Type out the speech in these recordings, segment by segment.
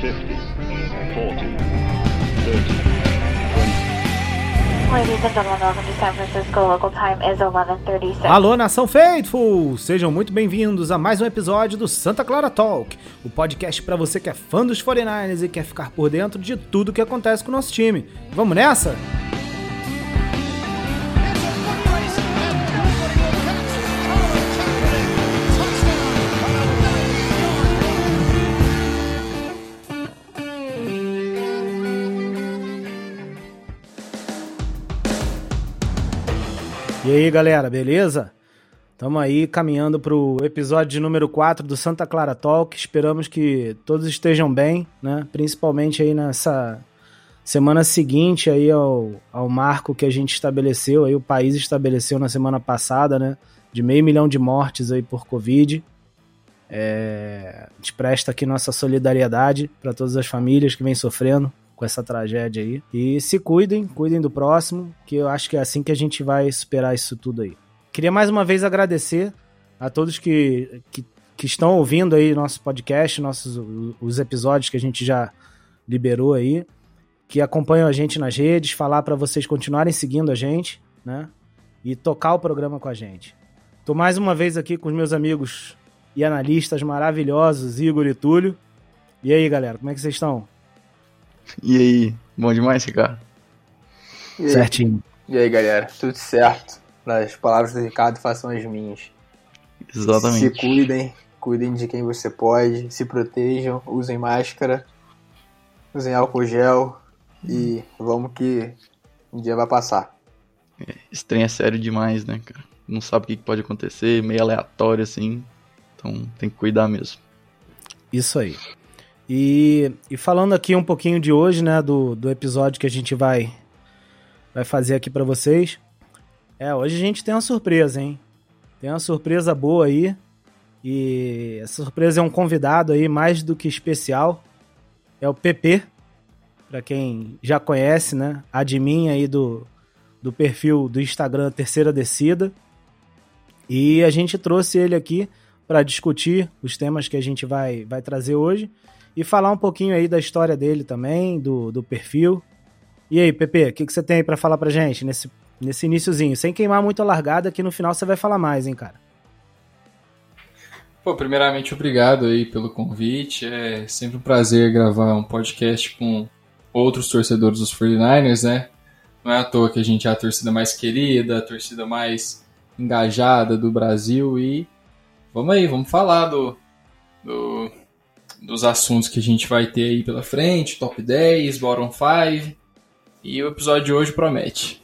Ladies and gentlemen, welcome to San Francisco. Local time is 11:36. Alô, nação Faithful! Sejam muito bem-vindos a mais um episódio do Santa Clara Talk, o podcast para você que é fã dos 49ers e quer ficar por dentro de tudo que acontece com o nosso time. Vamos nessa? E aí, galera, beleza? Estamos aí caminhando para o episódio número 4 do Santa Clara Talk. Esperamos que todos estejam bem, né? Principalmente aí nessa semana seguinte aí ao, ao marco que a gente estabeleceu, aí o país estabeleceu na semana passada, né? De meio milhão de mortes aí por Covid. É, a gente presta aqui nossa solidariedade para todas as famílias que vêm sofrendo com essa tragédia aí. E se cuidem, cuidem do próximo, que eu acho que é assim que a gente vai superar isso tudo aí. Queria mais uma vez agradecer a todos que, que, que estão ouvindo aí nosso podcast, nossos os episódios que a gente já liberou aí, que acompanham a gente nas redes, falar para vocês continuarem seguindo a gente, né? E tocar o programa com a gente. Tô mais uma vez aqui com os meus amigos e analistas maravilhosos, Igor e Túlio. E aí, galera, como é que vocês estão? E aí, bom demais, Ricardo? E aí, Certinho. E aí, galera, tudo certo? As palavras do Ricardo façam as minhas. Exatamente. Se cuidem, cuidem de quem você pode, se protejam, usem máscara, usem álcool gel e vamos que um dia vai passar. Esse trem é sério demais, né, cara? Não sabe o que pode acontecer, meio aleatório assim. Então tem que cuidar mesmo. Isso aí. E, e falando aqui um pouquinho de hoje, né, do, do episódio que a gente vai, vai fazer aqui para vocês. É, hoje a gente tem uma surpresa, hein? Tem uma surpresa boa aí. E essa surpresa é um convidado aí mais do que especial. É o PP, para quem já conhece, né? Admin aí do, do perfil do Instagram Terceira Descida. E a gente trouxe ele aqui para discutir os temas que a gente vai, vai trazer hoje e falar um pouquinho aí da história dele também, do, do perfil. E aí, Pepe, o que, que você tem aí pra falar pra gente nesse, nesse iníciozinho? Sem queimar muito a largada, que no final você vai falar mais, hein, cara? Pô, primeiramente, obrigado aí pelo convite. É sempre um prazer gravar um podcast com outros torcedores dos 49ers, né? Não é à toa que a gente é a torcida mais querida, a torcida mais engajada do Brasil e vamos aí, vamos falar do, do dos assuntos que a gente vai ter aí pela frente, top 10, bottom 5, e o episódio de hoje promete.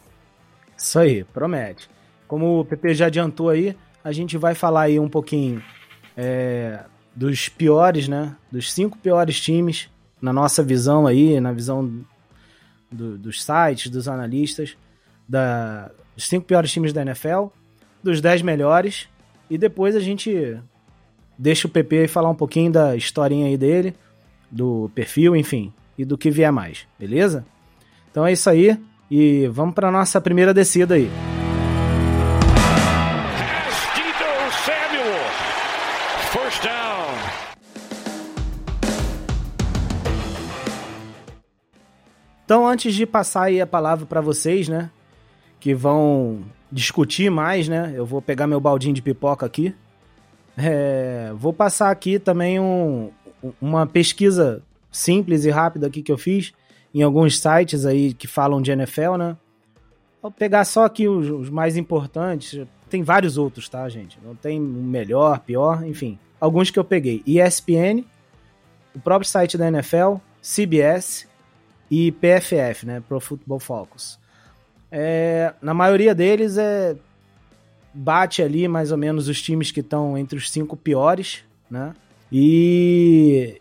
Isso aí, promete. Como o PP já adiantou aí, a gente vai falar aí um pouquinho é, dos piores, né? Dos cinco piores times, na nossa visão aí, na visão do, dos sites, dos analistas, da, dos cinco piores times da NFL, dos dez melhores, e depois a gente deixa o PP falar um pouquinho da historinha aí dele, do perfil, enfim, e do que vier mais, beleza? Então é isso aí e vamos para nossa primeira descida aí. Então antes de passar aí a palavra para vocês, né, que vão discutir mais, né? Eu vou pegar meu baldinho de pipoca aqui. É, vou passar aqui também um, uma pesquisa simples e rápida aqui que eu fiz em alguns sites aí que falam de NFL, né? Vou pegar só aqui os, os mais importantes. Tem vários outros, tá, gente? Não tem melhor, pior, enfim. Alguns que eu peguei. ESPN, o próprio site da NFL, CBS e PFF, né? Pro Football Focus. É, na maioria deles é bate ali mais ou menos os times que estão entre os cinco piores, né? E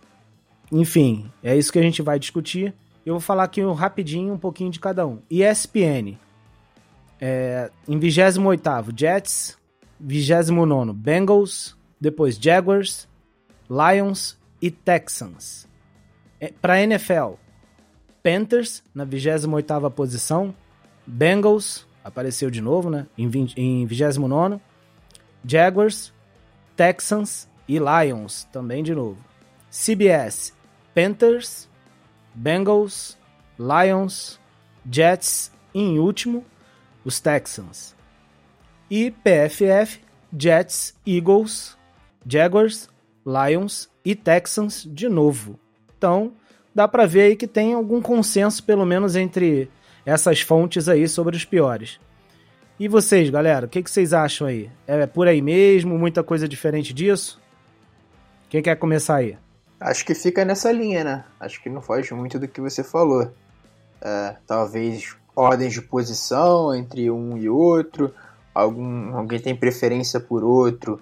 enfim, é isso que a gente vai discutir. Eu vou falar aqui rapidinho um pouquinho de cada um. ESPN. É, em 28 Jets, 29 Bengals, depois Jaguars, Lions e Texans. É, Para NFL, Panthers na 28 posição, Bengals, apareceu de novo, né? Em, 20, em 29. Jaguars, Texans e Lions também de novo. CBS, Panthers, Bengals, Lions, Jets e, em último, os Texans. E PFF, Jets, Eagles, Jaguars, Lions e Texans de novo. Então, dá pra ver aí que tem algum consenso, pelo menos entre essas fontes aí, sobre os piores. E vocês, galera, o que, que vocês acham aí? É por aí mesmo? Muita coisa diferente disso? Quem quer começar aí? Acho que fica nessa linha, né? Acho que não foge muito do que você falou. É, talvez ordens de posição entre um e outro, algum, alguém tem preferência por outro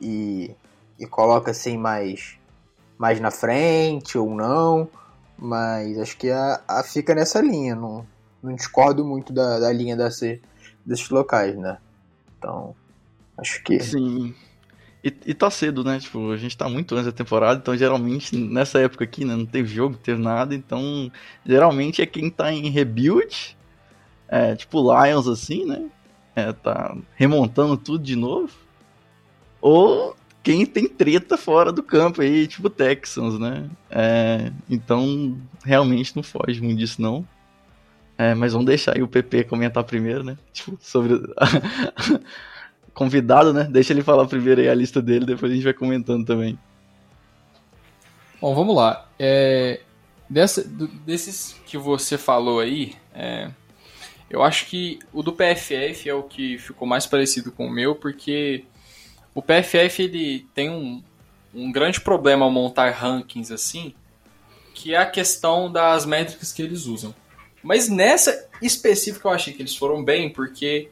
e, e coloca assim mais, mais na frente ou não, mas acho que a, a fica nessa linha, não, não discordo muito da, da linha desse, desses locais, né? Então, acho que. Sim. E, e tá cedo, né? Tipo, a gente tá muito antes da temporada, então geralmente nessa época aqui, né? Não teve jogo, não teve nada, então geralmente é quem tá em rebuild, é, tipo Lions assim, né? É, tá remontando tudo de novo. Ou quem tem treta fora do campo aí, tipo Texans, né? É, então realmente não foge muito disso, não. É, mas vamos deixar aí o PP comentar primeiro, né? Tipo, sobre. Convidado, né? Deixa ele falar primeiro aí a lista dele, depois a gente vai comentando também. Bom, vamos lá. É, dessa, desses que você falou aí, é, eu acho que o do PFF é o que ficou mais parecido com o meu, porque o PFF ele tem um, um grande problema ao montar rankings assim, que é a questão das métricas que eles usam. Mas nessa específica eu achei que eles foram bem, porque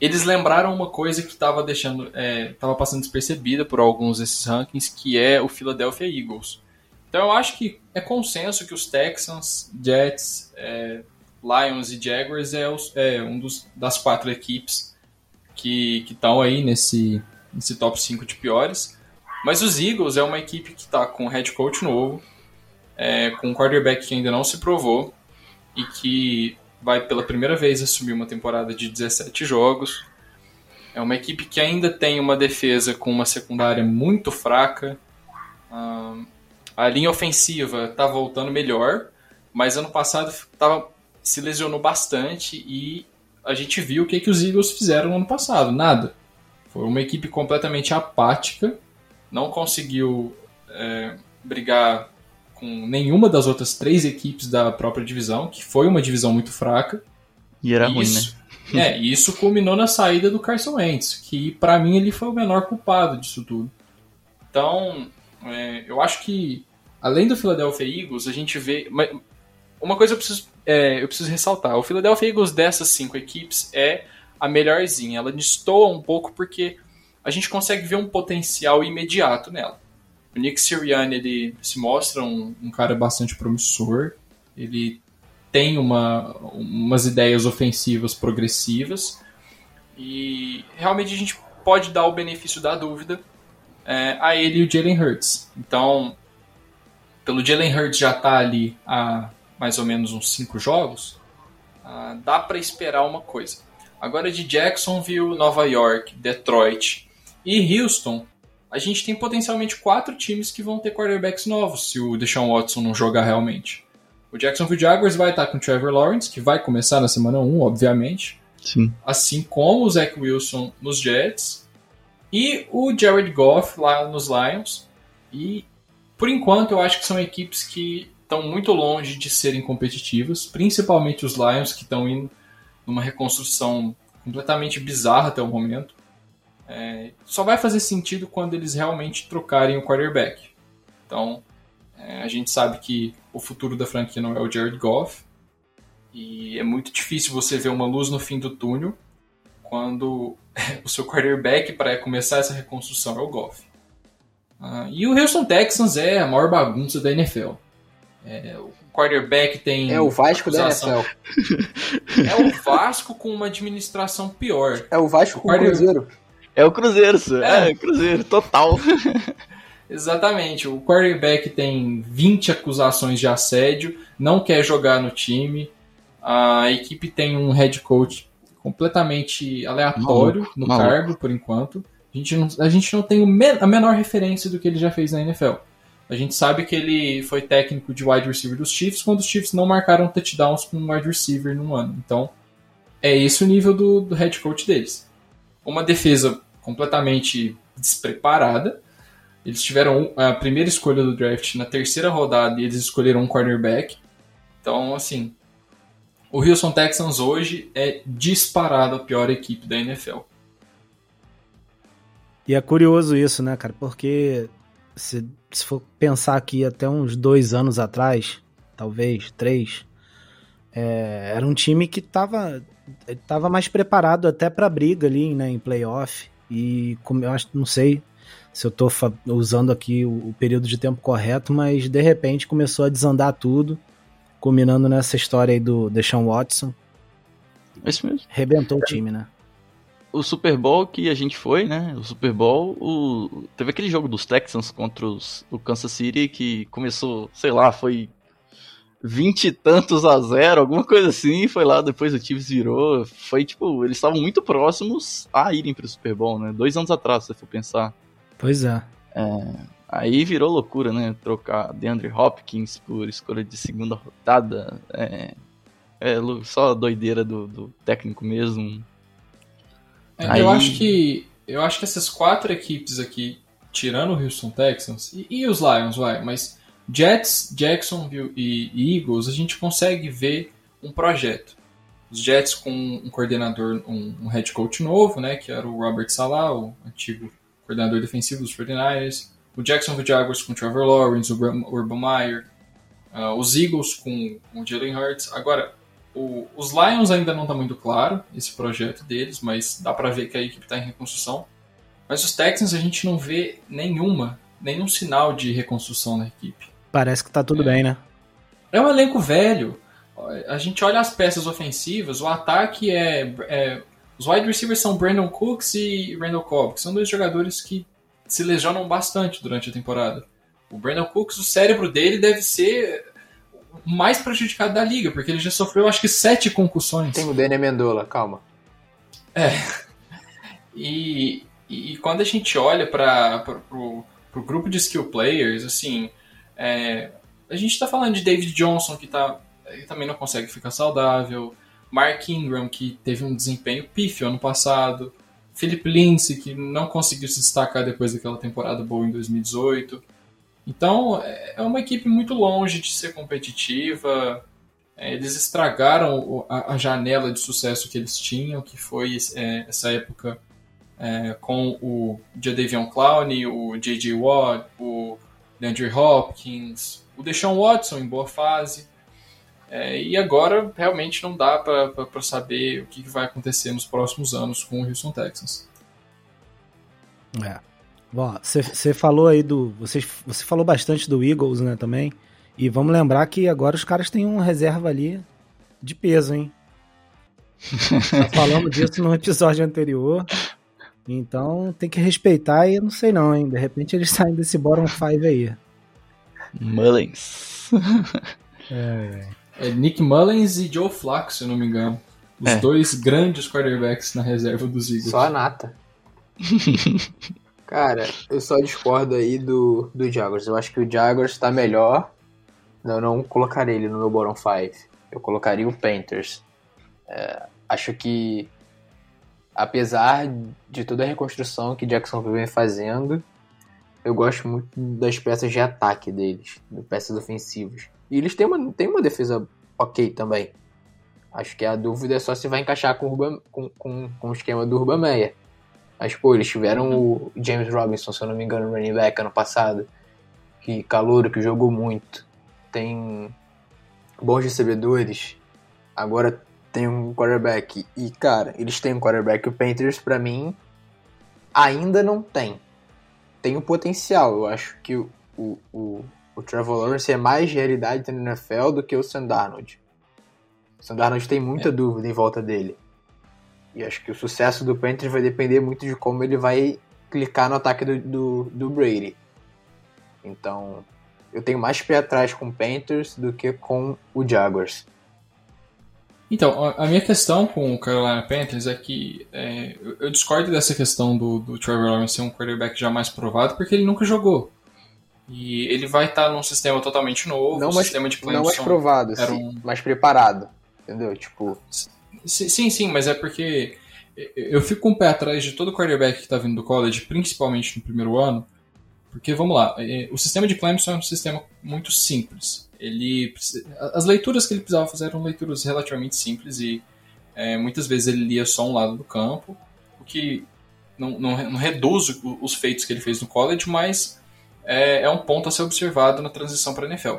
eles lembraram uma coisa que estava deixando, é, passando despercebida por alguns desses rankings, que é o Philadelphia Eagles. Então eu acho que é consenso que os Texans, Jets, é, Lions e Jaguars é, os, é um dos, das quatro equipes que estão aí nesse, nesse top 5 de piores. Mas os Eagles é uma equipe que está com head coach novo, é, com quarterback que ainda não se provou e que vai pela primeira vez assumir uma temporada de 17 jogos. É uma equipe que ainda tem uma defesa com uma secundária muito fraca. a linha ofensiva está voltando melhor, mas ano passado tava, se lesionou bastante e a gente viu o que, que os Eagles fizeram no ano passado. Nada. Foi uma equipe completamente apática, não conseguiu é, brigar com nenhuma das outras três equipes da própria divisão, que foi uma divisão muito fraca. E era ruim, né? É, e isso culminou na saída do Carson Wentz, que para mim ele foi o menor culpado disso tudo. Então, é, eu acho que além do Philadelphia Eagles, a gente vê uma coisa eu preciso, é, eu preciso ressaltar: o Philadelphia Eagles dessas cinco equipes é a melhorzinha. Ela destoa um pouco porque a gente consegue ver um potencial imediato nela. O Nick Sirianni ele se mostra um, um cara bastante promissor. Ele tem uma, umas ideias ofensivas progressivas e realmente a gente pode dar o benefício da dúvida é, a ele e o Jalen Hurts. Então, pelo Jalen Hurts já tá ali há mais ou menos uns cinco jogos, uh, dá para esperar uma coisa. Agora de Jacksonville, Nova York, Detroit e Houston, a gente tem potencialmente quatro times que vão ter quarterbacks novos se o Deshaun Watson não jogar realmente. O Jacksonville Jaguars vai estar com o Trevor Lawrence, que vai começar na semana 1, obviamente. Sim. Assim como o Zach Wilson nos Jets. E o Jared Goff lá nos Lions. E, por enquanto, eu acho que são equipes que estão muito longe de serem competitivas, principalmente os Lions, que estão indo numa reconstrução completamente bizarra até o momento. É, só vai fazer sentido quando eles realmente trocarem o quarterback. Então, é, a gente sabe que o futuro da franquia não é o Jared Goff. E é muito difícil você ver uma luz no fim do túnel quando o seu quarterback para começar essa reconstrução é o Goff. Ah, e o Houston Texans é a maior bagunça da NFL. É, o quarterback tem. É o Vasco acusação. da NFL. É o Vasco com uma administração pior. É o Vasco o com o Cruzeiro. É o Cruzeiro, senhor. É, é Cruzeiro, total. Exatamente. O quarterback tem 20 acusações de assédio, não quer jogar no time. A equipe tem um head coach completamente aleatório maluco, no maluco. cargo, por enquanto. A gente, não, a gente não tem a menor referência do que ele já fez na NFL. A gente sabe que ele foi técnico de wide receiver dos Chiefs quando os Chiefs não marcaram touchdowns com um wide receiver num ano. Então, é esse o nível do, do head coach deles. Uma defesa completamente despreparada. Eles tiveram a primeira escolha do draft na terceira rodada e eles escolheram um cornerback. Então, assim, o Houston Texans hoje é disparado a pior equipe da NFL. E é curioso isso, né, cara? Porque se, se for pensar aqui até uns dois anos atrás, talvez três, é, era um time que tava, tava mais preparado até pra briga ali, né, em playoff. E como eu acho, não sei se eu tô usando aqui o, o período de tempo correto, mas de repente começou a desandar tudo, culminando nessa história aí do Deshaun Watson. É isso mesmo. Rebentou o time, né? o Super Bowl que a gente foi, né? O Super Bowl, o... teve aquele jogo dos Texans contra os... o Kansas City que começou, sei lá, foi vinte e tantos a zero, alguma coisa assim, foi lá, depois o Chiefs virou, foi tipo, eles estavam muito próximos a irem pro Super Bowl, né? Dois anos atrás, se for pensar. Pois é. é. Aí virou loucura, né? Trocar DeAndre Hopkins por escolha de segunda rodada. É, é só doideira do, do técnico mesmo. É, Aí... Eu acho que eu acho que essas quatro equipes aqui, tirando o Houston Texans e, e os Lions, vai, mas Jets, Jacksonville e, Eagles, a gente consegue ver um projeto. Os Jets com um coordenador, um, um head coach novo, né, que era o Robert Salah, o antigo coordenador defensivo dos 49ers. O Jacksonville Jaguars com o Trevor Lawrence, o Urban Meyer. Uh, os Eagles com, com o Jalen Hurts. Agora, o, os Lions ainda não está muito claro esse projeto deles, mas dá para ver que a equipe está em reconstrução. Mas os Texans a gente não vê nenhuma, nenhum sinal de reconstrução na equipe. Parece que está tudo é. bem, né? É um elenco velho. A gente olha as peças ofensivas, o ataque é, é os wide receivers são Brandon Cooks e Randall Cobb, que são dois jogadores que se lesionam bastante durante a temporada. O Brandon Cooks, o cérebro dele deve ser mais prejudicado da liga, porque ele já sofreu acho que sete concussões. Tem o Dene Mendola, calma. É. E, e quando a gente olha para o grupo de skill players, assim, é, a gente está falando de David Johnson, que tá, também não consegue ficar saudável, Mark Ingram, que teve um desempenho pífio ano passado, Philip Lindsay, que não conseguiu se destacar depois daquela temporada boa em 2018. Então, é uma equipe muito longe de ser competitiva. É, eles estragaram a, janela de sucesso que eles tinham, que foi é, essa época é, com o Jadavion Clowney, o J.J. Watt, o DeAndre Hopkins, o Deshaun Watson em boa fase. É, e agora realmente não dá para saber o que vai acontecer nos próximos anos com o Houston Texans. É. Você falou aí do. Você, você falou bastante do Eagles, né, também. E vamos lembrar que agora os caras têm uma reserva ali de peso, hein? Já falamos disso no episódio anterior. Então tem que respeitar e eu não sei não, hein? De repente eles saem desse bottom 5 aí. Mullins. É, é. é, Nick Mullins e Joe Flacco, se eu não me engano. Os é. dois grandes quarterbacks na reserva dos Eagles. Só a nata. Cara, eu só discordo aí do, do Jaguars. Eu acho que o Jaguars está melhor. Eu não colocaria ele no meu bottom 5. Eu colocaria o Panthers. É, acho que, apesar de toda a reconstrução que Jacksonville vem fazendo, eu gosto muito das peças de ataque deles, das peças ofensivas. E eles têm uma, têm uma defesa ok também. Acho que a dúvida é só se vai encaixar com o, Urban, com, com, com o esquema do Urban Meyer. Mas, pô, eles tiveram o James Robinson, se eu não me engano, running back ano passado. Que calouro, que jogou muito. Tem bons recebedores. Agora tem um quarterback. E, cara, eles têm um quarterback. O Panthers, para mim, ainda não tem. Tem o potencial. Eu acho que o, o, o, o Trevor Lawrence é mais realidade na NFL do que o Sam Darnold. O Sam Darnold tem muita é. dúvida em volta dele. E acho que o sucesso do Panthers vai depender muito de como ele vai clicar no ataque do, do, do Brady. Então, eu tenho mais pé atrás com o Panthers do que com o Jaguars. Então, a minha questão com o Carolina Panthers é que é, eu discordo dessa questão do, do Trevor Lawrence ser um quarterback já mais provado, porque ele nunca jogou. E ele vai estar num sistema totalmente novo, Não um mais, sistema de não mais provado, era sim, um- mais preparado. Entendeu? Tipo, Sim, sim, sim, mas é porque eu fico com o pé atrás de todo quarterback que está vindo do college, principalmente no primeiro ano, porque vamos lá, eh, o sistema de Clemson é um sistema muito simples. Ele as leituras que ele precisava fazer eram leituras relativamente simples e eh, muitas vezes ele lia só um lado do campo, o que não, não, não reduz os feitos que ele fez no college, mas é, é um ponto a ser observado na transição para a NFL.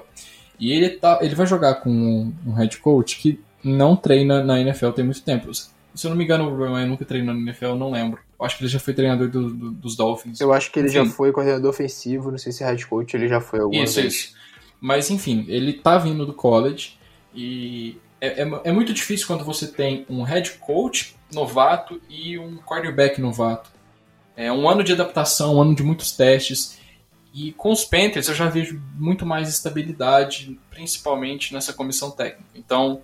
E ele, tá, ele vai jogar com um head coach que não treina na NFL tem muito tempo. Se eu não me engano, o Urban Meyer nunca treinou na NFL, eu não lembro. Eu acho que ele já foi treinador do- do- dos Dolphins. eu acho que ele já Enfim. foi coordenador ofensivo, não sei se head coach ele já foi alguma Isso, vez. isso. Mas enfim, ele tá vindo do college e é, é, é muito difícil quando você tem um head coach novato e um quarterback novato. É um ano de adaptação, um ano de muitos testes. E com os Panthers eu já vejo muito mais estabilidade, principalmente nessa comissão técnica. Então,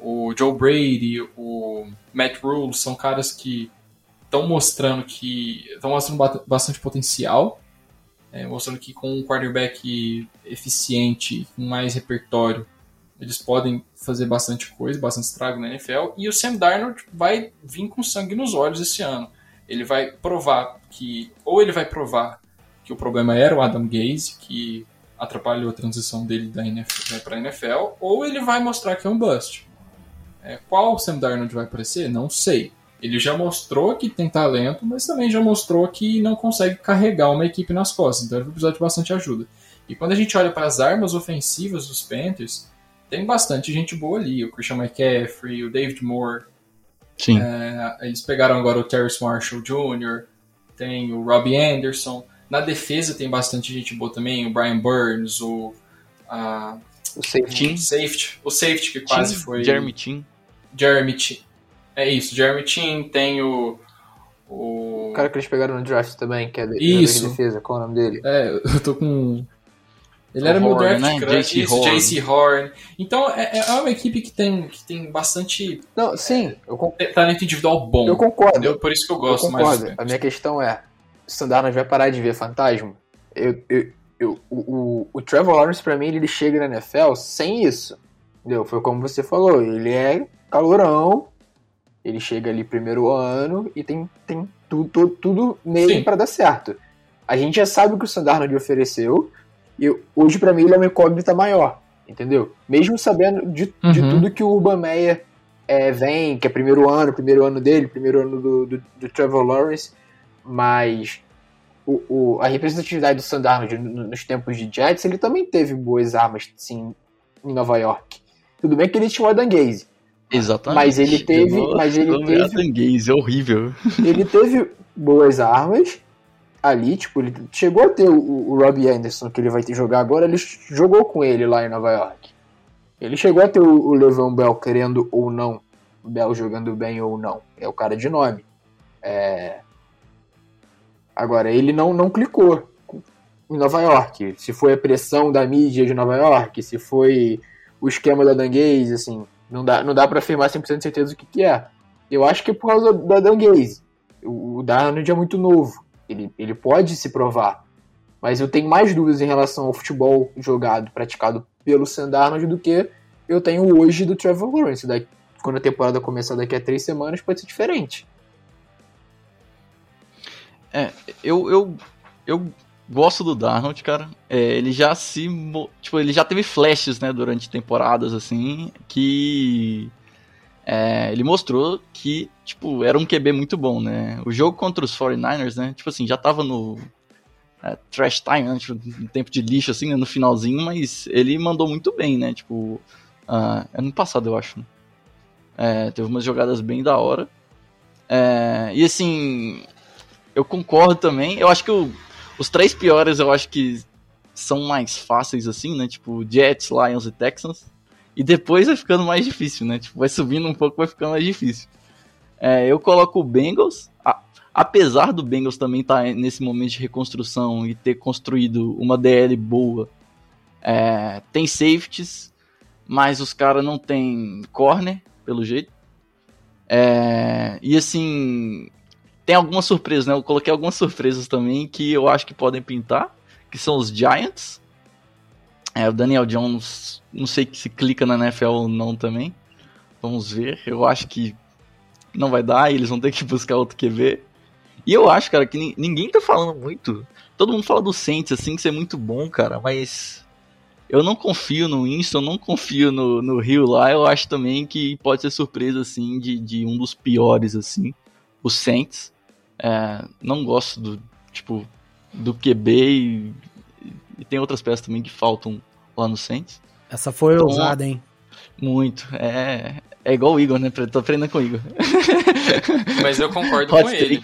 o Joe Brady, o Matt Rule são caras que estão mostrando que estão mostrando ba- bastante potencial é, mostrando que com um quarterback eficiente, com mais repertório, eles podem fazer bastante coisa, bastante estrago na NFL. E o Sam Darnold vai vir com sangue nos olhos esse ano. Ele vai provar que, ou ele vai provar que o problema era o Adam Gaze, que atrapalhou a transição dele da NFL para a NFL, ou ele vai mostrar que é um bust. É, qual o Sam Darnold vai aparecer? Não sei. Ele já mostrou que tem talento, mas também já mostrou que não consegue carregar uma equipe nas costas, então ele vai precisar de bastante ajuda. E quando a gente olha para as armas ofensivas dos Panthers, tem bastante gente boa ali. O Christian McCaffrey, o David Moore, Sim. é, eles pegaram agora o Terrence Marshall Jr., tem o Robbie Anderson. Na defesa tem bastante gente boa também, o Brian Burns, o a, O safety. o safety, o safety que quase Tim, foi Jeremy Tim. Jeremy Chin. É isso, Jeremy Chin, tem o o O cara que eles pegaram no draft também, que é de, Isso. de defesa, qual é o nome dele? É, eu tô com. Ele O era meu Horn, draft né? crush, JC isso, Horn. JC Horn. Então é, é uma equipe que tem, que tem bastante Não, sim, eu, con- talento individual bom. eu concordo. entendeu? Por isso que eu Eu gosto mais concordo. dos A minha questão é: o Sandarnold vai parar de ver fantasma? Eu, eu, eu, o, o, o Trevor Lawrence, pra mim, ele chega na NFL sem isso. Entendeu? Foi como você falou: ele é calorão, ele chega ali primeiro ano e tem, tem tudo, tudo, tudo nele pra dar certo. A gente já sabe o que o Sandarnold ofereceu e hoje, pra mim, ele é uma incógnita maior. Entendeu? Mesmo sabendo de, de Uhum. tudo que o Urban Meyer é, vem, que é primeiro ano, primeiro ano dele, primeiro ano do, do, do Trevor Lawrence, mas o, o- a representatividade do Sandarnold no- nos tempos de Jets, ele também teve boas armas, sim, em Nova York. Tudo bem que ele tinha o Adam Gaze, Exatamente. Mas ele teve- Eu mas ele teve- Gaze, é horrível. ele teve boas armas ali, tipo, ele chegou a ter o, o Robbie Anderson, que ele vai ter jogar agora, ele jogou com ele lá em Nova York. Ele chegou a ter o, o Levan Bell querendo ou não, Bell jogando bem ou não, é o cara de nome. É... Agora, ele não, não clicou em Nova York. Se foi a pressão da mídia de Nova York, se foi o esquema da Danguese, assim, não dá, não dá pra afirmar 100% de certeza o que, que é. Eu acho que é por causa da Danguese. O, o Darnold é muito novo. Ele, ele pode se provar. Mas eu tenho mais dúvidas em relação ao futebol jogado, praticado pelo Sam Darnold do que eu tenho hoje do Trevor Lawrence. Daqui, quando a temporada começar daqui a três semanas, pode ser diferente. Eu, eu, eu gosto do Darnold, cara. É, ele já se. Tipo, ele já teve flashes, né, durante temporadas, assim, que. é, ele mostrou que, tipo, era um QB muito bom, né? O jogo contra os 49ers, né? Tipo assim, já tava no. é, trash time, né? Tipo, no tempo de lixo, assim, né, no finalzinho, mas ele mandou muito bem, né? Tipo, ah, ano passado, eu acho. né? É, teve umas jogadas bem da hora. É, e assim, eu concordo também. Eu acho que o- os três piores eu acho que são mais fáceis assim, né? Tipo Jets, Lions e Texans. E depois vai ficando mais difícil, né? Tipo, vai subindo um pouco, vai ficando mais difícil. É, eu coloco o Bengals. a- apesar do Bengals também estar nesse momento de reconstrução e ter construído uma DL boa, é, tem safeties, mas os caras não tem corner, pelo jeito. É, e assim, tem algumas surpresas, né? Eu coloquei algumas surpresas também que eu acho que podem pintar. Que são os Giants. É, o Daniel Jones, não sei se clica na NFL ou não também. Vamos ver. Eu acho que não vai dar, eles vão ter que buscar outro QB. E eu acho, cara, que ninguém tá falando muito. Todo mundo fala do Saints, assim, que isso é muito bom, cara, mas eu não confio no Winston, não confio no, no Rio lá. Eu acho também que pode ser surpresa, assim, de, de um dos piores, assim, o Saints. É, não gosto do, tipo, do QB e, e, tem outras peças também que faltam lá no Saints. Essa foi então, ousada, hein? Muito. É, é igual o Igor, né? Tô aprendendo com o Igor. Mas eu concordo com ele.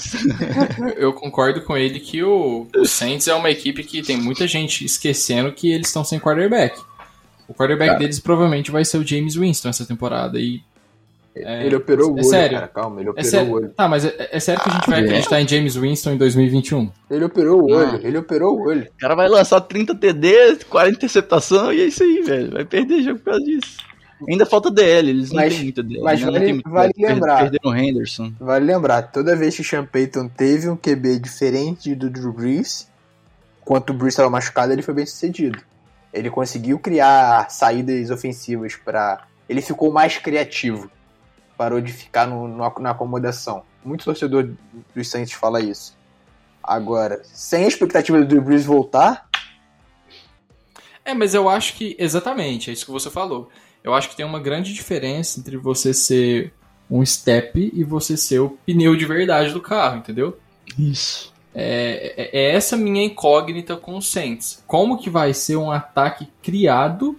Eu concordo com ele que o, o Saints é uma equipe que tem muita gente esquecendo que eles estão sem quarterback. O quarterback cara. deles provavelmente vai ser o James Winston essa temporada. E é, ele operou o é olho, sério. cara, calma, ele é operou é o olho. Tá, mas é, é, sério que a gente vai acreditar em James Winston em 2021? Ele operou o olho, ele operou o olho. O cara vai lançar 30 TD, 40 interceptação e é isso aí, velho. Vai perder jogo por causa disso. Ainda falta DL, eles não mas, têm muita DL. Mas vale, muito vale lembrar. Perderam o Henderson. Vale lembrar, toda vez que o Sean Payton teve um QB diferente do Drew Brees, enquanto o Brees estava machucado, ele foi bem sucedido. Ele conseguiu criar saídas ofensivas para. Ele ficou mais criativo. Parou de ficar no, no, na acomodação. Muito torcedor dos Saints fala isso. Agora, sem a expectativa do Drew Brees voltar. É, mas eu acho que. Exatamente, é isso que você falou eu acho que tem uma grande diferença entre você ser um step e você ser o pneu de verdade do carro, entendeu? Isso. É, é, é essa minha incógnita com o Saints. Como que vai ser um ataque criado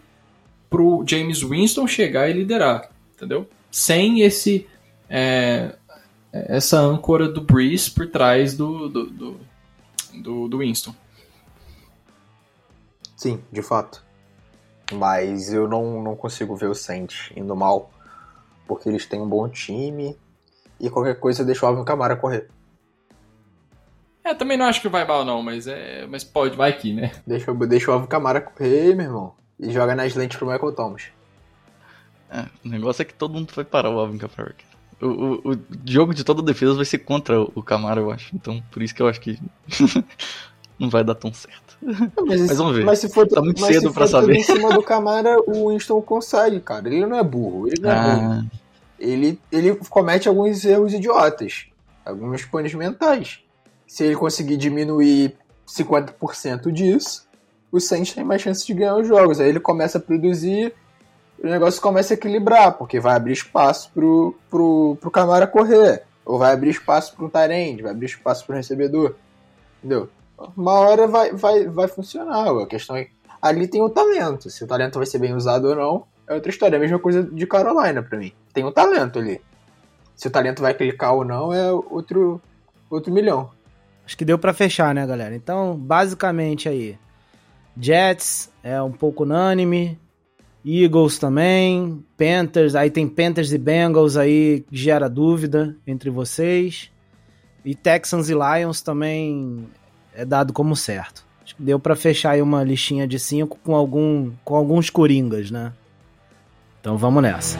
pro James Winston chegar e liderar, entendeu? Sem esse é, essa âncora do Breeze por trás do, do, do, do, do Winston. Sim, de fato. Mas eu não, não consigo ver o Saints indo mal. Porque eles têm um bom time e qualquer coisa deixa o Alvin Camara correr. É, também não acho que vai mal não, mas é, mas pode, vai aqui, né? Deixa, deixa o Alvin Camara correr, meu irmão. E joga nas lentes pro Michael Thomas. É, o negócio é que todo mundo vai parar o Alvin Camara. O, o, o jogo de toda defesa vai ser contra o Camara, eu acho. Então, por isso que eu acho que não vai dar tão certo. Mas, mas, vamos ver. Mas se for, tá muito cedo para saber. em cima do Camara, o Winston consegue, cara. Ele não é burro. Ele não é ah. burro. Ele, ele comete alguns erros idiotas. Alguns panes mentais. Se ele conseguir diminuir 50% disso, o Saints tem mais chance de ganhar os jogos. Aí ele começa a produzir, o negócio começa a equilibrar, porque vai abrir espaço pro, pro, pro Camara correr. Ou vai abrir espaço pro Tarend, vai abrir espaço pro recebedor. Entendeu? uma hora vai, vai, vai funcionar. A questão é ali tem o talento. Se o talento vai ser bem usado ou não, é outra história. É a mesma coisa de Carolina para mim. Tem o talento ali. Se o talento vai clicar ou não, é outro, outro milhão. Acho que deu para fechar, né, galera? Então, basicamente aí, Jets é um pouco unânime, Eagles também, Panthers, aí tem Panthers e Bengals aí que gera dúvida entre vocês. E Texans e Lions também é dado como certo. Acho que deu para fechar aí uma listinha de cinco com, algum, com alguns coringas, né? Então vamos nessa.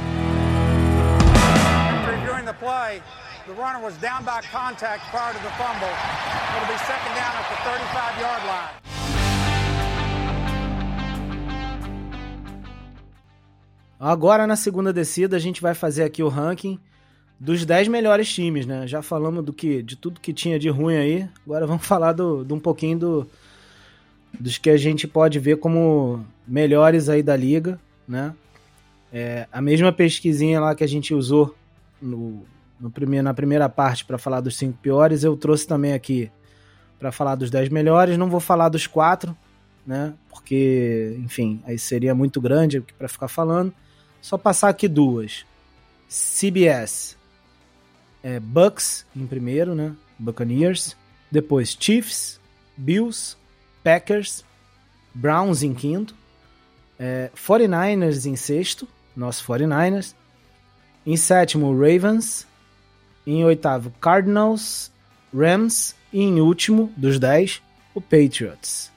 the runner was down by contact prior to the fumble. It'll be second down at the 35 yard line. Agora na segunda descida a gente vai fazer aqui o ranking dos 10 melhores times, né? Já falamos do que, de tudo que tinha de ruim aí. Agora vamos falar do, de um pouquinho do, dos que a gente pode ver como melhores aí da liga, né? É, a mesma pesquisinha lá que a gente usou no, no primeiro, na primeira parte para falar dos cinco piores, eu trouxe também aqui para falar dos 10 melhores. Não vou falar dos quatro, né? Porque, enfim, aí seria muito grande para ficar falando. Só passar aqui duas. CBS, é, Bucks em primeiro, né? Buccaneers. Depois Chiefs, Bills, Packers, Browns em quinto. É, 49ers em sexto, nosso 49ers. Em sétimo, Ravens. Em oitavo, Cardinals, Rams. E em último, dos 10, o Patriots.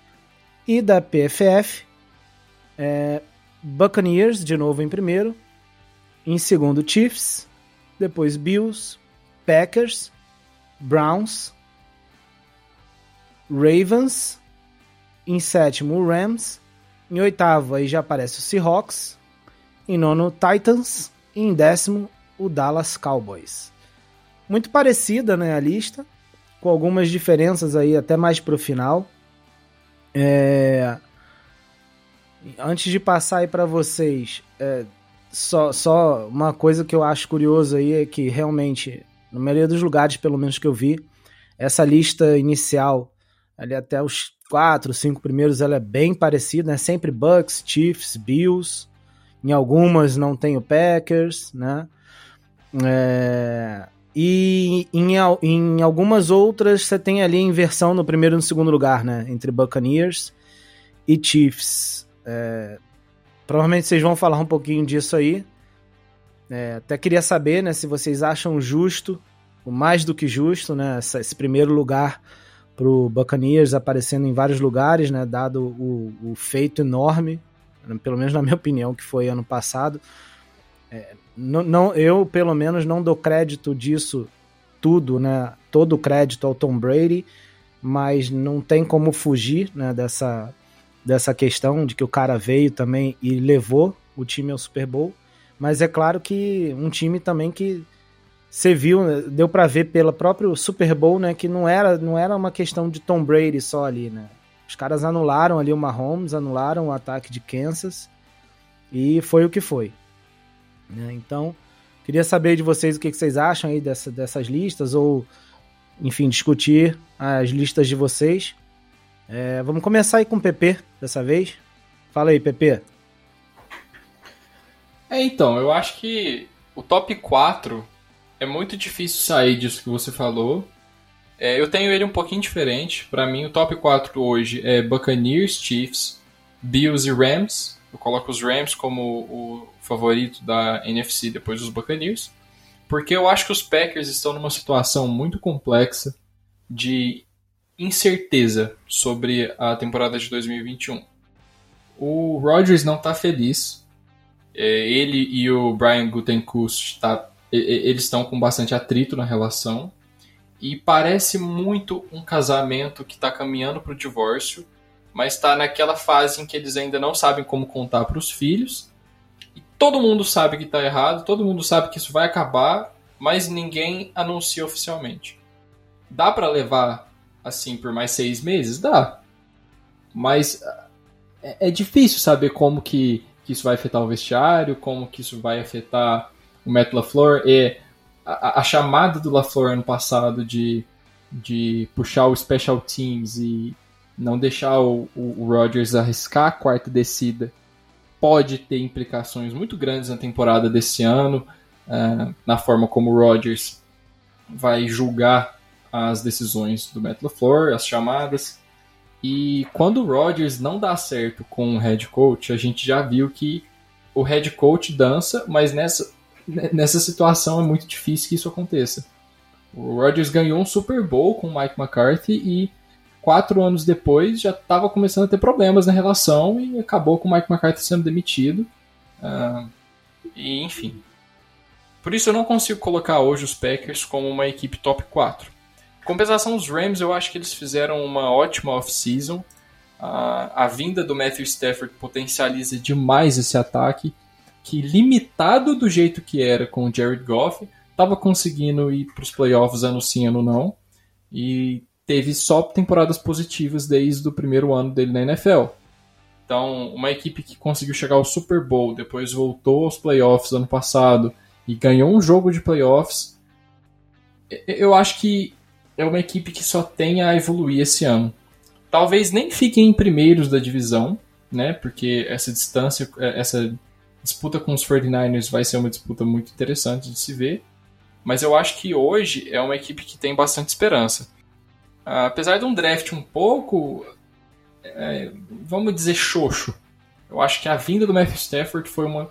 E da PFF, é, Buccaneers, de novo em primeiro. Em segundo, Chiefs. Depois, Bills, Packers, Browns, Ravens Em sétimo, Rams. Em oitavo, aí já aparece o Seahawks. Em nono, Titans. E em décimo, o Dallas Cowboys. Muito parecida, né, a lista, com algumas diferenças aí até mais pro final. É... Antes de passar aí para vocês, é... só, só uma coisa que eu acho curioso aí é que realmente, na maioria dos lugares, pelo menos que eu vi, essa lista inicial, ali até os quatro, cinco primeiros, ela é bem parecida, né? Sempre Bucks, Chiefs, Bills. Em algumas não tem o Packers, né? É... E em, em algumas outras você tem ali inversão no primeiro e no segundo lugar, né? Entre Buccaneers e Chiefs. É... Provavelmente vocês vão falar um pouquinho disso aí. É, até queria saber, né, se vocês acham justo, o mais do que justo, né, esse primeiro lugar pro Buccaneers aparecendo em vários lugares, né, dado o, o feito enorme, pelo menos na minha opinião, que foi ano passado. É, não, não, eu, pelo menos, não dou crédito disso tudo, né, todo o crédito ao Tom Brady, mas não tem como fugir, né, dessa, dessa questão de que o cara veio também e levou o time ao Super Bowl. Mas é claro que um time também que você viu, né, deu para ver pelo próprio Super Bowl, né, que não era, não era uma questão de Tom Brady só ali, né? Os caras anularam ali o Mahomes, anularam o ataque de Kansas e foi o que foi. Né? Então, queria saber de vocês o que, vocês acham aí dessa, dessas listas ou, enfim, discutir as listas de vocês. É, vamos começar aí com o PP dessa vez. Fala aí, PP. É, então, eu acho que o top 4 é muito difícil sair disso que você falou. É, eu tenho ele um pouquinho diferente. Para mim, o top 4 hoje é Buccaneers, Chiefs, Bills e Rams. Eu coloco os Rams como o favorito da NFC depois dos Buccaneers. Porque eu acho que os Packers estão numa situação muito complexa de incerteza sobre a temporada de 2021. O Rodgers não está feliz. É, ele e o Brian Gutenkust tá eles estão com bastante atrito na relação e parece muito um casamento que está caminhando para o divórcio, mas está naquela fase em que eles ainda não sabem como contar para os filhos. E todo mundo sabe que está errado, todo mundo sabe que isso vai acabar, mas ninguém anuncia oficialmente. Dá para levar assim por mais seis meses? Dá. Mas é, é difícil saber como que, que isso vai afetar o vestiário, como que isso vai afetar o Matt LaFleur e a, a chamada do LaFleur ano passado de, de puxar o Special Teams e não deixar o, o, o Rodgers arriscar a quarta descida pode ter implicações muito grandes na temporada desse ano, uh, na forma como o Rodgers vai julgar as decisões do Matt LaFleur, as chamadas. E quando o Rodgers não dá certo com o head coach, a gente já viu que o head coach dança, mas nessa nessa situação é muito difícil que isso aconteça. O Rodgers ganhou um Super Bowl com o Mike McCarthy e quatro anos depois já estava começando a ter problemas na relação e acabou com o Mike McCarthy sendo demitido. Uh, e enfim. Por isso eu não consigo colocar hoje os Packers como uma equipe top 4. Compensação, os Rams eu acho que eles fizeram uma ótima off-season. Uh, a vinda do Matthew Stafford potencializa demais esse ataque que limitado do jeito que era com o Jared Goff, estava conseguindo ir para os playoffs ano sim, ano não, e teve só temporadas positivas desde o primeiro ano dele na NFL. Então, uma equipe que conseguiu chegar ao Super Bowl, depois voltou aos playoffs ano passado e ganhou um jogo de playoffs, eu acho que é uma equipe que só tem a evoluir esse ano. Talvez nem fiquem em primeiros da divisão, né? Porque essa distância, essa disputa com os 49ers vai ser uma disputa muito interessante de se ver. Mas eu acho que hoje é uma equipe que tem bastante esperança. Apesar de um draft um pouco, é, vamos dizer, xoxo, eu acho que a vinda do Matthew Stafford foi, uma,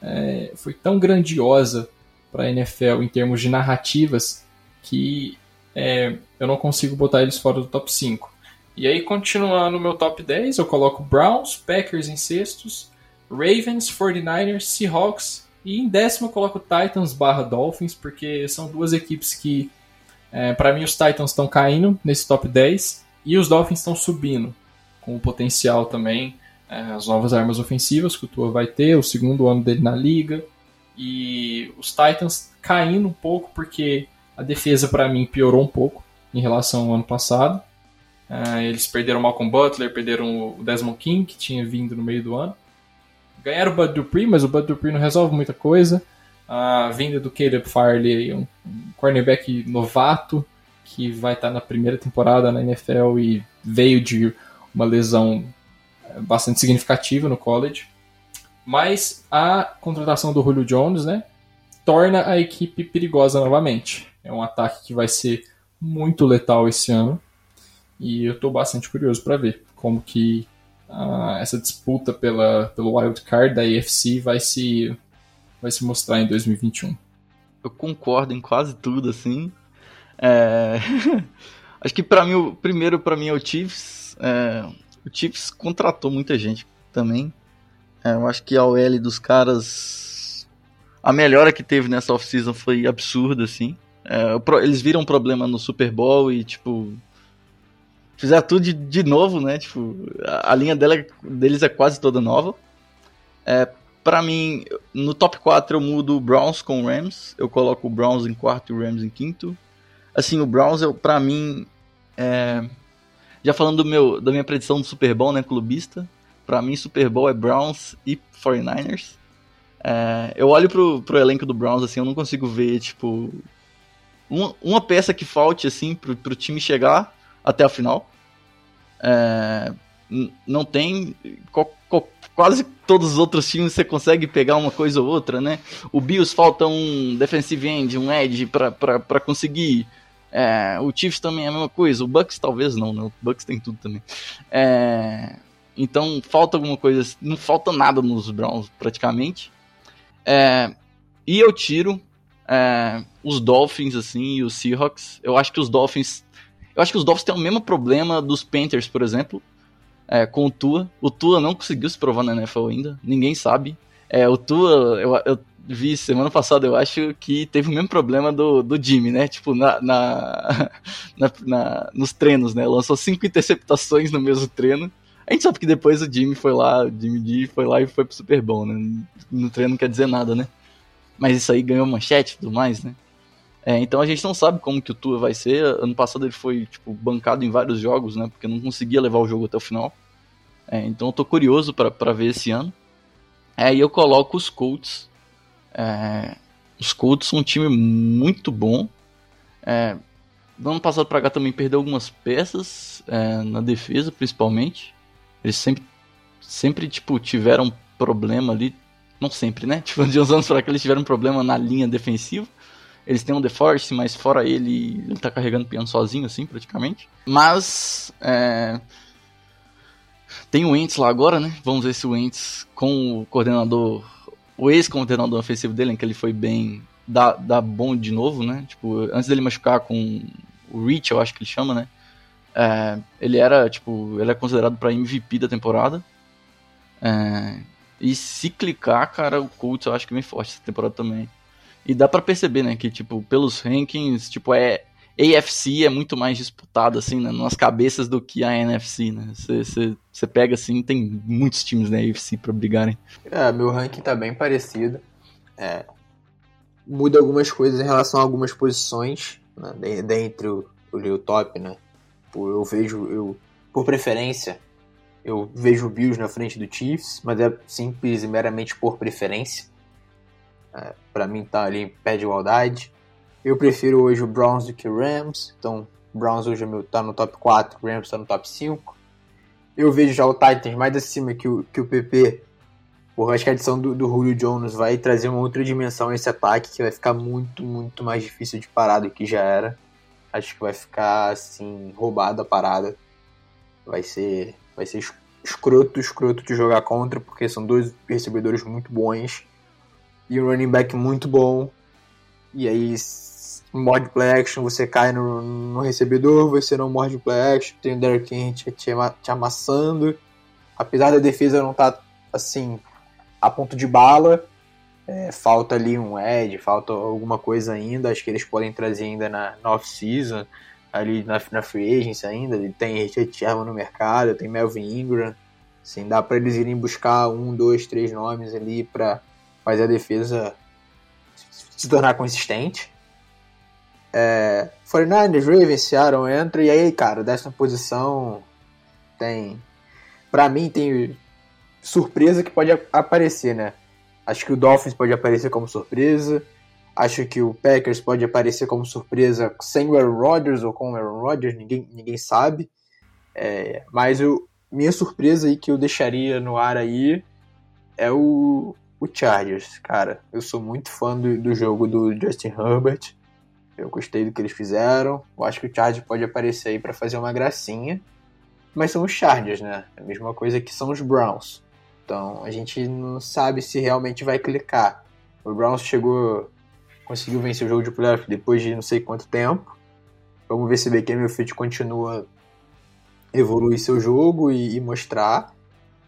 é, foi tão grandiosa para a NFL em termos de narrativas que é, eu não consigo botar eles fora do top 5. E aí, continuando meu top 10, eu coloco Browns, Packers em sextos, Ravens, 49ers, Seahawks e em décimo eu coloco Titans barra Dolphins, porque são duas equipes que, é, para mim, os Titans estão caindo nesse top 10 e os Dolphins estão subindo. com o potencial também, é, as novas armas ofensivas que o Tua vai ter, o segundo ano dele na liga, e os Titans caindo um pouco porque a defesa para mim piorou um pouco em relação ao ano passado. Uh, eles perderam o Malcolm Butler, perderam o Desmond King, que tinha vindo no meio do ano. Ganharam o Bud Dupree, mas o Bud Dupree não resolve muita coisa. A vinda do Caleb Farley, um, cornerback novato, que vai estar na primeira temporada na NFL e veio de uma lesão é, bastante significativa no college. Mas a contratação do Julio Jones, né, torna a equipe perigosa novamente. É um ataque que vai ser muito letal esse ano. E eu estou bastante curioso para ver como que uh, essa disputa pela, pelo wild card da AFC vai se, vai se mostrar em 2021. Eu concordo em quase tudo, assim. É... Acho que para mim, o primeiro para mim é o Chiefs. É... O Chiefs contratou muita gente também. É, eu acho que a OL dos caras. A melhora que teve nessa off-season foi absurda, assim. É, eles viram um problema no Super Bowl e, tipo. Fizeram tudo de, de novo, né? Tipo, a, a linha dela, deles é quase toda nova. É, para mim, no top 4 eu mudo o Browns com o Rams. Eu coloco o Browns em quarto e o Rams em quinto. Assim, o Browns, eu, pra mim. É... Já falando do meu, da minha predição do Super Bowl, né? Clubista. Pra mim, Super Bowl é Browns e 49ers. É, eu olho pro, pro elenco do Browns, assim, eu não consigo ver, tipo, uma, uma peça que falte, assim, pro, pro time chegar até a final. É, não tem. Co, co, quase todos os outros times você consegue pegar uma coisa ou outra, né? O Bills falta um defensive end, um edge para conseguir. É, o Chiefs também é a mesma coisa. O Bucks talvez não, né? O Bucks tem tudo também. É, então falta alguma coisa, não falta nada nos Browns praticamente. É, e eu tiro é, os Dolphins assim e os Seahawks. Eu acho que os Dolphins, eu acho que os Dolphins têm o mesmo problema dos Panthers, por exemplo, é, com o Tua. O Tua não conseguiu se provar na NFL ainda, ninguém sabe. É, o Tua, eu, eu vi semana passada, eu acho que teve o mesmo problema do, do Jimmy, né? Tipo, na, na, na, na nos treinos, né? Lançou cinco interceptações no mesmo treino. A gente sabe que depois o Jimmy foi lá, o Jimmy D foi lá e foi pro Super Bowl, né? No treino não quer dizer nada, né? Mas isso aí ganhou manchete e tudo mais, né? É, então a gente não sabe como que o Tua vai ser. Ano passado ele foi, tipo, bancado em vários jogos, né? Porque não conseguia levar o jogo até o final. É, então eu tô curioso para ver esse ano. É, e eu coloco os Colts. É, os Colts são um time muito bom. É, do ano passado para cá também perdeu algumas peças é, na defesa, principalmente. Eles sempre, sempre tipo, tiveram problema ali. Não sempre, né? Tipo, de uns anos pra cá eles tiveram problema na linha defensiva. Eles têm um DeForest, mas fora ele, ele tá carregando piano sozinho, assim, praticamente. Mas, é... Tem o Ents lá agora, né? Vamos ver se o Ents, com o coordenador, o ex-coordenador ofensivo dele, em que ele foi bem, dá, dá bom de novo, né? Tipo, antes dele machucar com o Rich, eu acho que ele chama, né? É, ele era, tipo, ele é considerado para MVP da temporada. É, e se clicar, cara, o Colts eu acho que vem forte essa temporada também. E dá para perceber, né, que, tipo, pelos rankings, tipo, é... AFC é muito mais disputado, assim, né, nas cabeças do que a NFC, né? Você pega, assim, tem muitos times na AFC pra brigarem. É, meu ranking tá bem parecido. É, muda algumas coisas em relação a algumas posições, né, dentre o, o top, né? Tipo, eu vejo, eu, por preferência, eu vejo o Bills na frente do Chiefs, mas é simples e meramente por preferência. É, para mim tá ali em pé de igualdade. Eu prefiro hoje o Browns do que o Rams, então Browns hoje é tá no top 4, Rams tá no top 5. Eu vejo já o Titans mais acima que o, que o PP, porque acho que a adição do, do Julio Jones vai trazer uma outra dimensão a esse ataque que vai ficar muito, muito mais difícil de parar do que já era. Acho que vai ficar assim, roubada a parada. Vai ser, vai ser escroto, escroto de jogar contra, porque são dois recebedores muito bons e um running back muito bom. E aí, mod play action, você cai no, no recebedor, você não morde play action, tem o Derrick Henry te, te, te amassando. Apesar da defesa não estar tá, assim a ponto de bala, é, falta ali um edge, falta alguma coisa ainda. Acho que eles podem trazer ainda na, na off-season. Ali na, na free agency ainda. Ele tem Richard Sherman no mercado, tem Melvin Ingram. Assim, dá para eles irem buscar um, dois, três nomes ali para fazer a defesa se tornar consistente. É, 49ers, Ravens, Seattle entra e aí, cara, décima posição tem. Pra mim, tem surpresa que pode aparecer, né? Acho que o Dolphins pode aparecer como surpresa. Acho que o Packers pode aparecer como surpresa sem o Aaron Rodgers ou com o Aaron Rodgers, ninguém, ninguém sabe. É, mas o, minha surpresa aí que eu deixaria no ar aí é o, o Chargers, cara. Eu sou muito fã do, do jogo do Justin Herbert. Eu gostei do que eles fizeram. Eu acho que o Chargers pode aparecer aí para fazer uma gracinha. Mas são os Chargers, né? A mesma coisa que são os Browns. Então a gente não sabe se realmente vai clicar. O Browns chegou conseguiu vencer o jogo de playoff depois de não sei quanto tempo. Vamos ver se o Baker Mayfield continua evoluir seu jogo e, e, mostrar,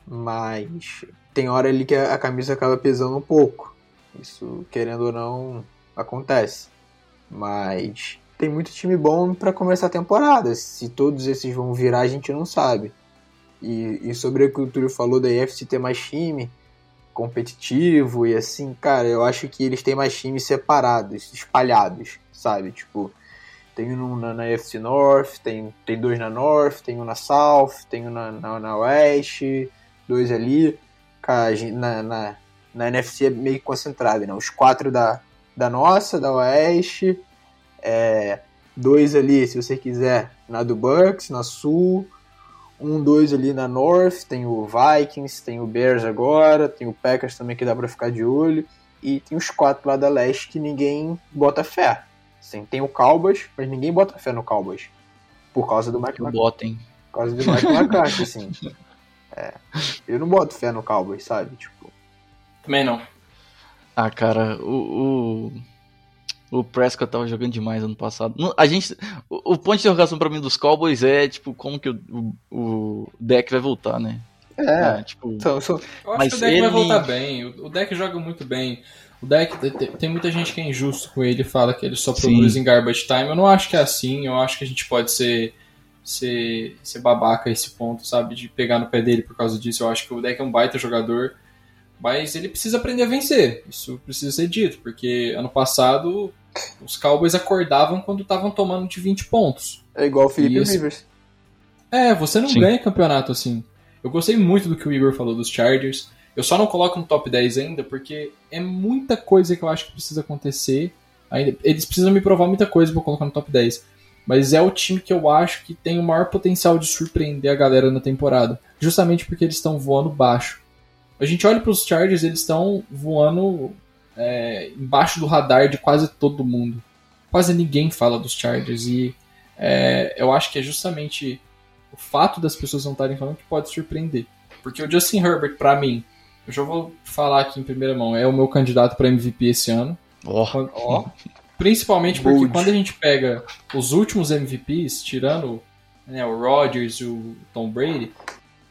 mas tem hora ali que a, a, camisa acaba pesando um pouco. Isso, querendo ou não, acontece. Mas tem muito time bom para começar a temporada. Se todos esses vão virar, a gente não sabe. E, e sobre o que o Túlio falou da EFC ter mais time, competitivo e assim, cara, eu acho que eles têm mais times separados, espalhados, sabe? Tipo, tem um na, na FC North, tem, tem dois na North, tem um na South, tem um na, na, na West, dois ali. Cara, na, na, na NFC é meio concentrado, né? Os quatro da, da nossa, da Oeste, é, dois ali, se você quiser, na do Bucks, na Sul, um, dois ali na North, tem o Vikings, tem o Bears agora, tem o Packers também que dá para ficar de olho, e tem os quatro lá da leste que ninguém bota fé. Assim, tem o Cowboys, mas ninguém bota fé no Cowboys. Por causa do Mike McCarthy. Botem. Por causa do Mike McCarthy, assim. É, eu não boto fé no Cowboys, sabe? Tipo. Também não. Ah, cara, o, o o Prescott tava jogando demais ano passado. A gente, o, o ponto de interrogação para mim dos Cowboys é, tipo, como que o, o, o deck vai voltar, né? É, é tipo. Então, sou... Eu acho mas que o deck ele... vai voltar bem. O, o deck joga muito bem. O deck, tem, tem, muita gente que é injusto com ele fala que ele só produz Sim. em garbage time. Eu não acho que é assim. Eu acho que a gente pode ser, ser, ser babaca a esse ponto, sabe? De pegar no pé dele por causa disso. Eu acho que o deck é um baita jogador. Mas ele precisa aprender a vencer. Isso precisa ser dito. Porque ano passado os Cowboys acordavam quando estavam tomando de 20 pontos. É igual o Felipe esse... Rivers. É, você não Sim. ganha campeonato assim. Eu gostei muito do que o Igor falou dos Chargers. Eu só não coloco no top 10 ainda porque é muita coisa que eu acho que precisa acontecer. Ainda, eles precisam me provar muita coisa para colocar no top 10. Mas é o time que eu acho que tem o maior potencial de surpreender a galera na temporada. Justamente porque eles estão voando baixo. A gente olha para os Chargers, eles estão voando é, embaixo do radar de quase todo mundo. Quase ninguém fala dos Chargers e é, eu acho que é justamente o fato das pessoas não estarem falando que pode surpreender. Porque o Justin Herbert, para mim, eu já vou falar aqui em primeira mão, é o meu candidato para MVP esse ano. Oh. Quando, oh. Principalmente porque quando a gente pega os últimos MVPs, tirando né, o Rodgers e o Tom Brady,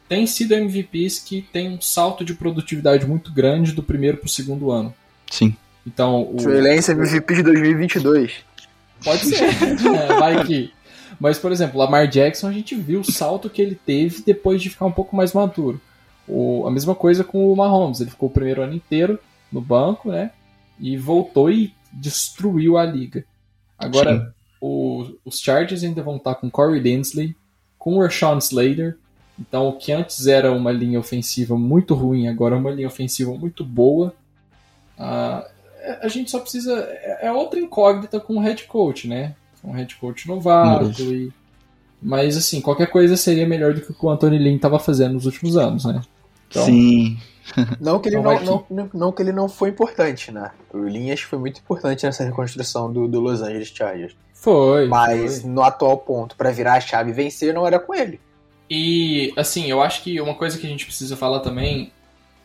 tem sido MVPs que tem um salto de produtividade muito grande do primeiro para o segundo ano. Sim. Então, o. Trey Lance MVP de 2022. Pode ser. é, vai que. Mas, por exemplo, Lamar Jackson, a gente viu o salto que ele teve depois de ficar um pouco mais maduro. O, a mesma coisa com o Mahomes. Ele ficou o primeiro ano inteiro no banco, né? E voltou e destruiu a liga. Agora, o, os Chargers ainda vão estar com Corey Densley, com o Rashawn Slater. Então, o que antes era uma linha ofensiva muito ruim, agora é uma linha ofensiva muito boa. Uh, a gente só precisa. É, é outra incógnita com o head coach, né? Um head coach novato. E, mas, assim, qualquer coisa seria melhor do que o que o Anthony Lynn estava fazendo nos últimos anos, né? Então, Sim. Não que, ele então não, não, não, que ele não foi importante, né? O Lynn acho que foi muito importante nessa reconstrução do, do Los Angeles Chargers. Foi. Mas foi. no atual ponto, para virar a chave e vencer, não era com ele. E, assim, eu acho que uma coisa que a gente precisa falar também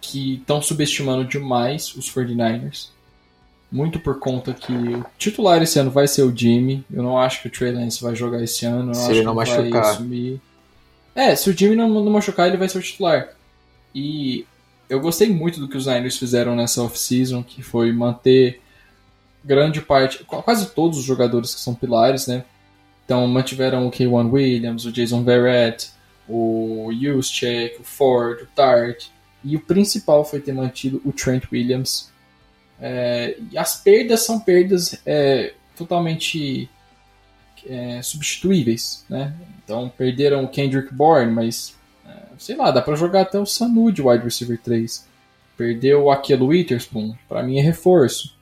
que estão subestimando demais os 49ers. Muito por conta que o titular esse ano vai ser o Jimmy. Eu não acho que o Trey Lance vai jogar esse ano. Se ele não que machucar. Vai assumir... É, se o Jimmy não, não machucar, ele vai ser o titular. E eu gostei muito do que os Niners fizeram nessa off-season, que foi manter grande parte, quase todos os jogadores que são pilares, né? Então mantiveram o K1 Williams, o Jason Verrett, o Juszczyk, o Ford, o Tart. E o principal foi ter mantido o Trent Williams. É, e as perdas são perdas é, totalmente é, substituíveis, né? Então perderam o Kendrick Bourne, mas é, sei lá, dá para jogar até o Sanu de wide receiver 3. Perdeu o Aquelo Witherspoon, para mim é reforço.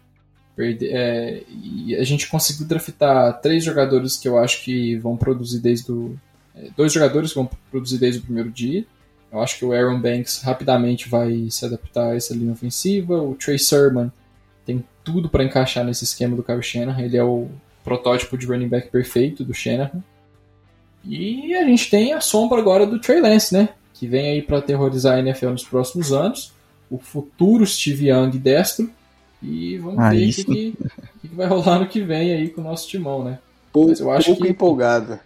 Perde, é, e a gente conseguiu draftar três jogadores que eu acho que vão produzir desde o. É, dois jogadores que vão produzir desde o primeiro dia. Eu acho que o Aaron Banks rapidamente vai se adaptar a essa linha ofensiva. O Trey Sermon tem tudo para encaixar nesse esquema do Kyle Shanahan. Ele é o protótipo de running back perfeito do Shanahan. E a gente tem a sombra agora do Trey Lance, né? Que vem aí para aterrorizar a NFL nos próximos anos. O futuro Steve Young destro. E vamos Ah, ver o que, que, que vai rolar no que vem aí com o nosso timão, né? Pou- Mas eu acho pouco que- empolgado.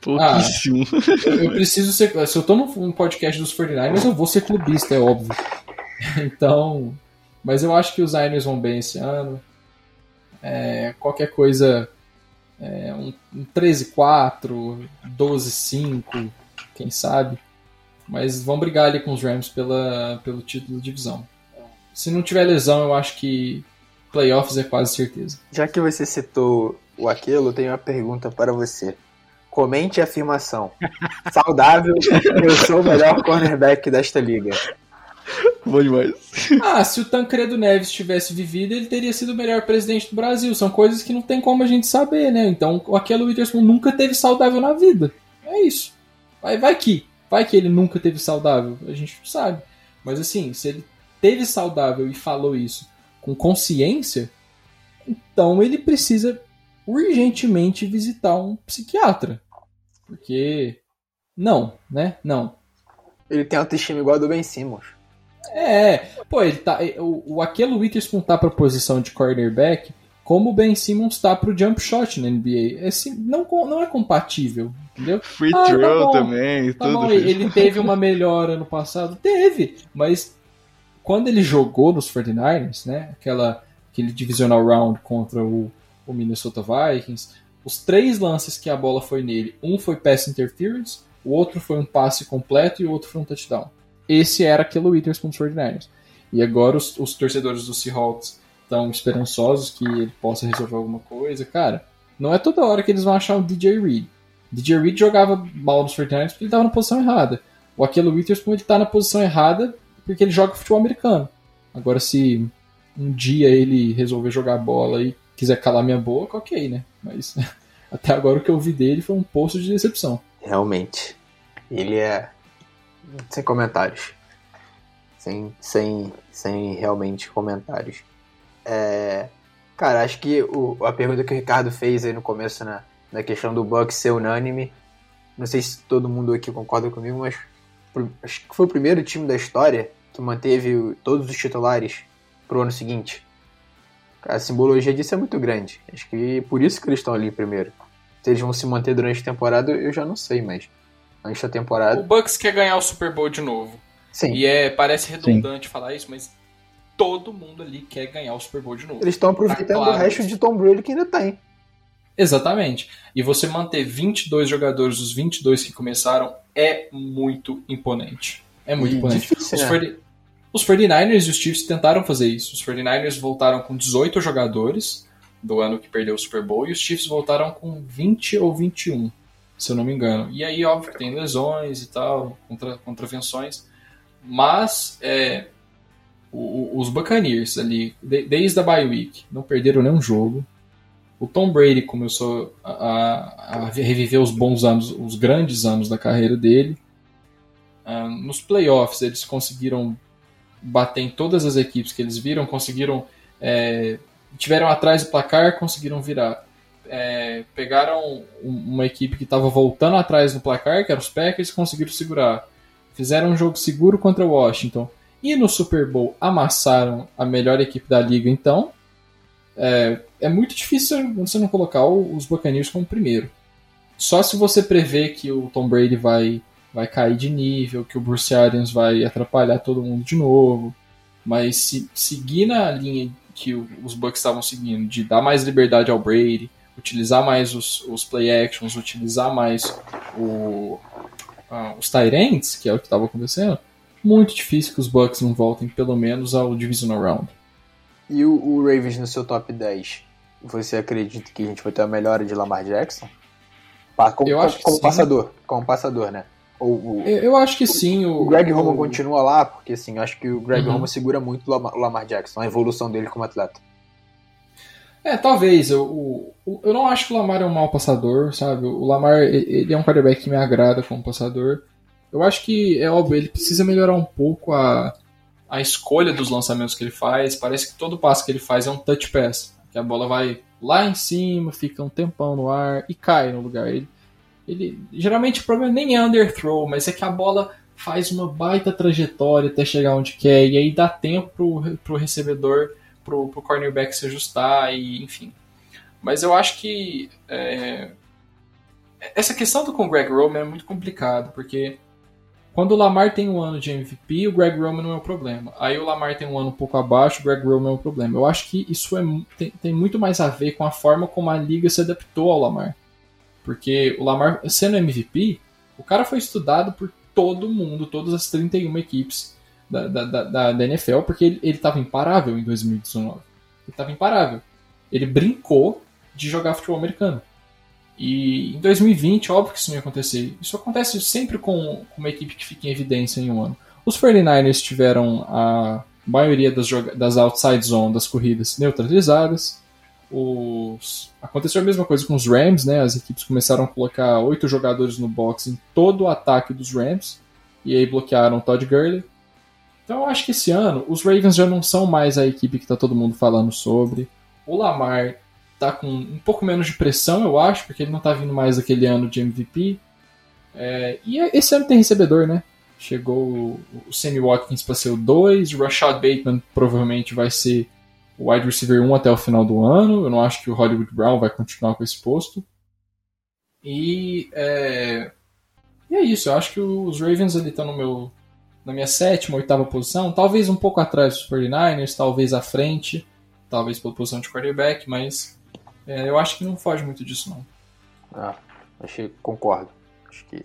Pouquíssimo. Eu, eu preciso ser. Se eu tô num num podcast dos 49ers, eu vou ser clubista, é óbvio. Então. Mas eu acho que os Niners vão bem esse ano. É, qualquer coisa. É, um, um 13-4, 12-5, quem sabe. Mas vão brigar ali com os Rams pela, pelo título de divisão. Se não tiver lesão, eu acho que playoffs é quase certeza. Já que você citou o Aquilo, eu tenho uma pergunta para você. Comente a afirmação. Saudável, eu sou o melhor cornerback desta liga. Bom demais. Ah, se o Tancredo Neves tivesse vivido, ele teria sido o melhor presidente do Brasil. São coisas que não tem como a gente saber, né? Então, o Aquelo Witherspoon nunca teve saudável na vida. É isso. Vai, vai que. Vai que ele nunca teve saudável. A gente não sabe. Mas assim, se ele teve saudável e falou isso com consciência, então ele precisa urgentemente visitar um psiquiatra. Porque. Não, né? Não. Ele tem autoestima igual a do Ben Simmons. É, pô, ele tá. O, o Aquelo Witherspoon tá pra posição de cornerback como o Ben Simmons tá pro jump shot na NBA. É, sim- não, não é compatível, entendeu? Free Ah, tá throw bom. também, Tá tudo. bom, ele teve uma melhora no passado? Teve, mas quando ele jogou nos 49ers, né, aquela, aquele divisional round contra o, o Minnesota Vikings, os três lances que a bola foi nele, um foi pass interference, o outro foi um passe completo e o outro foi um touchdown. Esse era aquele Witherspoon dos 49ers. E agora os, os torcedores do Seahawks estão esperançosos que ele possa resolver alguma coisa. Cara, não é toda hora que eles vão achar um DJ Reed. DJ Reed jogava mal nos 49ers porque ele estava na posição errada. O Aquelo Witherspoon ele tá na posição errada porque ele joga futebol americano. Agora, se um dia ele resolver jogar bola e quiser calar minha boca, ok, né? Mas até agora o que eu vi dele foi um poço de decepção. Realmente. Ele é. Sem comentários. Sem, sem, sem realmente comentários. É, Cara, acho que o, a pergunta que o Ricardo fez aí no começo na, na questão do Bucks ser unânime. Não sei se todo mundo aqui concorda comigo, mas acho que foi o primeiro time da história que manteve todos os titulares pro ano seguinte. A simbologia disso é muito grande. Acho que por isso que eles estão ali primeiro. Se eles vão se manter durante a temporada, eu já não sei, mas antes da O temporada. Bucks quer ganhar o Super Bowl de novo. Sim, E é, parece redundante falar isso, mas todo mundo ali quer ganhar o Super Bowl de novo. eles estão aproveitando Tá claro o resto de Tom Brady que ainda tem. Exatamente. E você manter 22 jogadores dos 22 que começaram é muito imponente. É muito E imponente. difícil, Os, né? 40 os 49ers e os Chiefs tentaram fazer isso. Os 49ers voltaram com 18 jogadores do ano que perdeu o Super Bowl e os Chiefs voltaram com 20 ou 21, se eu não me engano. E aí, óbvio, que tem lesões e tal, contra, contravenções. Mas é, o- os Buccaneers ali, de- desde a bye week, não perderam nenhum jogo. O Tom Brady começou a, a- a reviver os bons anos, os grandes anos da carreira dele. Ah, nos playoffs, eles conseguiram bater em todas as equipes que eles viram, conseguiram. é, tiveram atrás do placar, conseguiram virar. É, pegaram um- uma equipe que estava voltando atrás no placar, que eram os Packers, conseguiram segurar. Fizeram um jogo seguro contra o Washington. E no Super Bowl amassaram a melhor equipe da liga, então. É, é muito difícil você não colocar os Buccaneers como primeiro. Só se você prevê que o Tom Brady vai, vai cair de nível, que o Bruce Arians vai atrapalhar todo mundo de novo. Mas se seguir na linha que os Bucks estavam seguindo, de dar mais liberdade ao Brady, utilizar mais os, os play actions, utilizar mais o, ah, os Tyrants, que é o que estava acontecendo, muito difícil que os Bucks não voltem pelo menos ao Divisional Round. E o, o Ravens no seu top 10? Você acredita que a gente vai ter a melhora de Lamar Jackson? Como, Eu como- acho que como sim. passador, como passador, né? Ou, Eu, eu acho que sim. O, o Greg o- Roman continua lá, porque assim, eu acho que o Greg Uhum. Roman segura muito o Lamar, Jackson, a evolução dele como atleta. É, talvez. Eu, o- eu não acho que o Lamar é um mau passador, sabe? O Lamar, ele é um quarterback que me agrada como passador. Eu acho que, é óbvio, ele precisa melhorar um pouco a, a escolha dos lançamentos que ele faz. Parece que todo passo que ele faz é um touch pass. Que a bola vai lá em cima, fica um tempão no ar e cai no lugar. Ele, ele geralmente o problema nem é underthrow, mas é que a bola faz uma baita trajetória até chegar onde quer. E aí dá tempo pro, pro recebedor pro, pro cornerback se ajustar e enfim. Mas eu acho que é, essa questão do com o Greg Roman é muito complicado, porque quando o Lamar tem um ano de MVP, o Greg Roman não é o problema. Aí o Lamar tem um ano um pouco abaixo, o Greg Roman é o problema. Eu acho que isso é, tem, tem muito mais a ver com a forma como a liga se adaptou ao Lamar. Porque o Lamar, sendo MVP, o cara foi estudado por todo mundo, todas as 31 equipes da, da, da, da- NFL, porque ele, ele tava imparável em 2019. Ele tava imparável. Ele brincou de jogar futebol americano. E em 2020, óbvio que isso não ia acontecer. Isso acontece sempre com, com uma equipe que fica em evidência em um ano. Os 49ers tiveram a maioria das, das outside zone das corridas neutralizadas. Os... Aconteceu a mesma coisa com os Rams, né? As equipes começaram a colocar oito jogadores no box em todo o ataque dos Rams. E aí bloquearam Todd Gurley. Então eu acho que esse ano os Ravens já não são mais a equipe que tá todo mundo falando sobre. O Lamar tá com um pouco menos de pressão, eu acho, porque ele não tá vindo mais daquele ano de MVP. É, e esse ano tem recebedor, né? Chegou o, Sammy Watkins para ser o 2, o Rashad Bateman provavelmente vai ser wide receiver 1 até o final do ano. Eu não acho que o Hollywood Brown vai continuar com esse posto. E é, e é isso, eu acho que os Ravens estão no meu, na minha sétima, oitava posição, talvez um pouco atrás dos 49ers, talvez à frente, talvez pela posição de quarterback, mas é, eu acho que não foge muito disso não. Ah, concordo. Acho que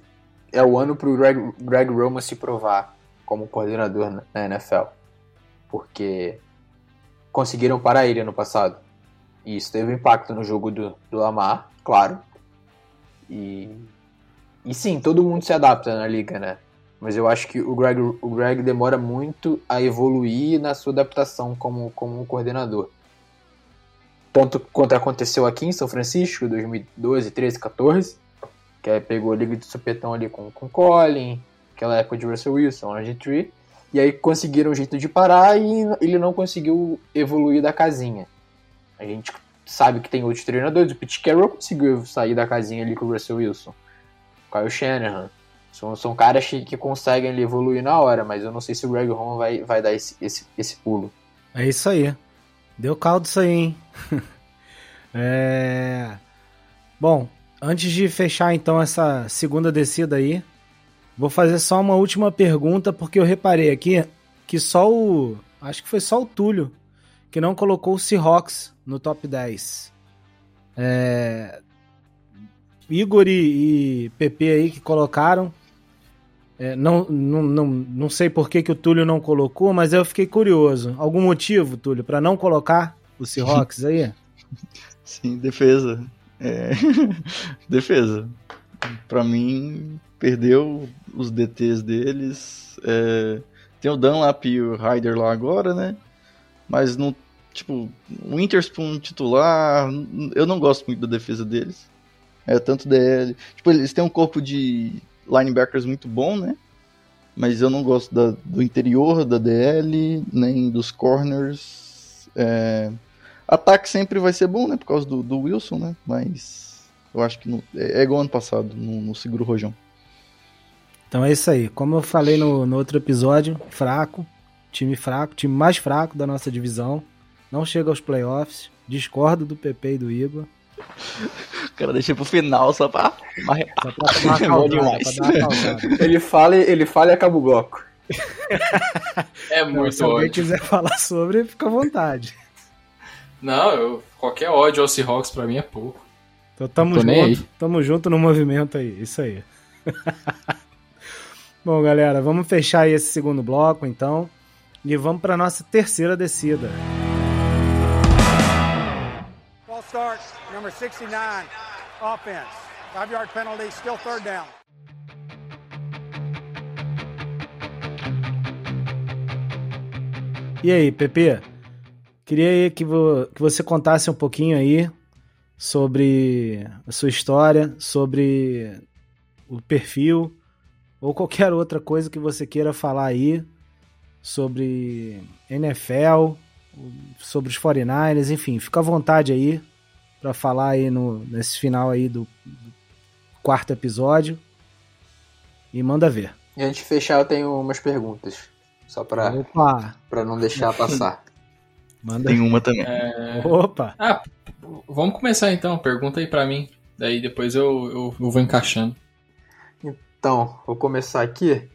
é o ano pro Greg, Greg Roman se provar como coordenador na- na NFL. Porque conseguiram parar ele ano passado. E isso teve impacto no jogo do, do Lamar, claro. E, e sim, todo mundo se adapta na liga, né? Mas eu acho que o Greg, o Greg demora muito a evoluir na sua adaptação como, como coordenador. Tanto quanto aconteceu aqui em São Francisco, 2012, 13, 14, que aí pegou a liga de supetão ali com, com Colin, aquela época de Russell Wilson, RG3, e aí conseguiram um jeito de parar e ele não conseguiu evoluir da casinha. A gente sabe que tem outros treinadores, o Pete Carroll conseguiu sair da casinha ali com o Russell Wilson, Kyle Shanahan. São, são caras que, que conseguem ali evoluir na hora, mas eu não sei se o Greg Roman vai, vai dar esse, esse, esse pulo. É isso aí. Deu caldo isso aí, hein? é... Bom, antes de fechar então essa segunda descida aí, vou fazer só uma última pergunta, porque eu reparei aqui que só o. Acho que foi só o Túlio que não colocou o Seahawks no top 10. É... Igor e, e PP aí que colocaram. É, não, não, não, não sei por que, que o Túlio não colocou, mas eu fiquei curioso. Algum motivo, Túlio, para não colocar o Seahawks aí? Sim, defesa. É... defesa. Pra mim, perdeu os DTs deles. É... Tem o Dunlap e o Ryder lá agora, né? Mas não. Tipo, o Interspoon titular, eu não gosto muito da defesa deles. É tanto DL. Tipo, eles têm um corpo de linebackers muito bom, né? Mas eu não gosto da, do interior da DL, nem dos corners. É... Ataque sempre vai ser bom, né? Por causa do, do Wilson, né? Mas eu acho que não, é, é igual ano passado, no, no seguro rojão. Então é isso aí. Como eu falei no, no outro episódio, fraco, time fraco, time mais fraco da nossa divisão. Não chega aos playoffs. Discordo do PP e do Igor. O cara deixa pro final só pra. Só pra tomar uma É. Ele fala, e- ele fala e acaba o bloco. É Então, muito se alguém ódio. quiser falar sobre, fica à vontade. Não, eu- qualquer ódio ao Seahawks pra mim é pouco. Então tamo junto, tamo junto no movimento aí, isso aí. Bom, galera, vamos fechar aí esse segundo bloco, então, e vamos para nossa terceira descida. False start, number 69, offense. Five yard penalty, still third down. E aí, Pepe? Queria aí que, vo que você contasse um pouquinho aí sobre a sua história, sobre o perfil ou qualquer outra coisa que você queira falar aí sobre NFL, sobre os 49ers, enfim, fica à vontade aí para falar aí no, nesse final aí do, do quarto episódio e manda ver. E antes de fechar, eu tenho umas perguntas. Só pra, Opa, pra não deixar passar. manda Tem uma também. É, Opa, Ah, vamos começar então. Pergunta aí pra mim. Daí depois eu, eu, eu vou encaixando. Então, vou começar aqui.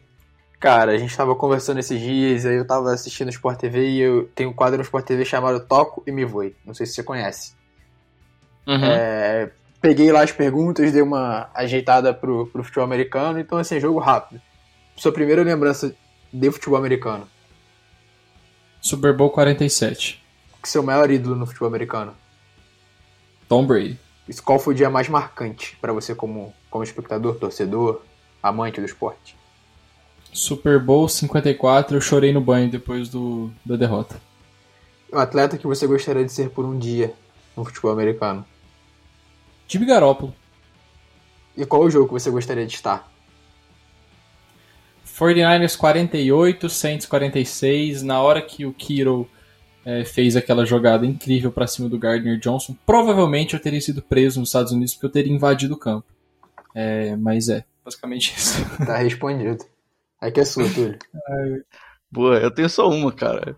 Cara, a gente tava conversando esses dias, aí eu tava assistindo o Sport TV e eu tenho um quadro no Sport TV chamado Toco e Me Voe. Não sei se você conhece. Uhum. É, peguei lá as perguntas, dei uma ajeitada pro, pro futebol americano, então assim, jogo rápido. Sua primeira lembrança de futebol americano? Super Bowl 47. Seu maior ídolo no futebol americano? Tom Brady. Isso, qual foi o dia mais marcante pra você como, como espectador, torcedor, amante do esporte? Super Bowl 54, eu chorei no banho depois do, da derrota. Um atleta que você gostaria de ser por um dia no futebol americano? Jimmy Garoppolo. E qual o jogo que você gostaria de estar? 49ers 48, Saints 46. Na hora que o Kiro é, fez aquela jogada incrível pra cima do Gardner Johnson, provavelmente eu teria sido preso nos Estados Unidos porque eu teria invadido o campo. É, mas é, basicamente isso. Tá respondido. Aqui é sua, Túlio. Boa, eu tenho só uma, cara.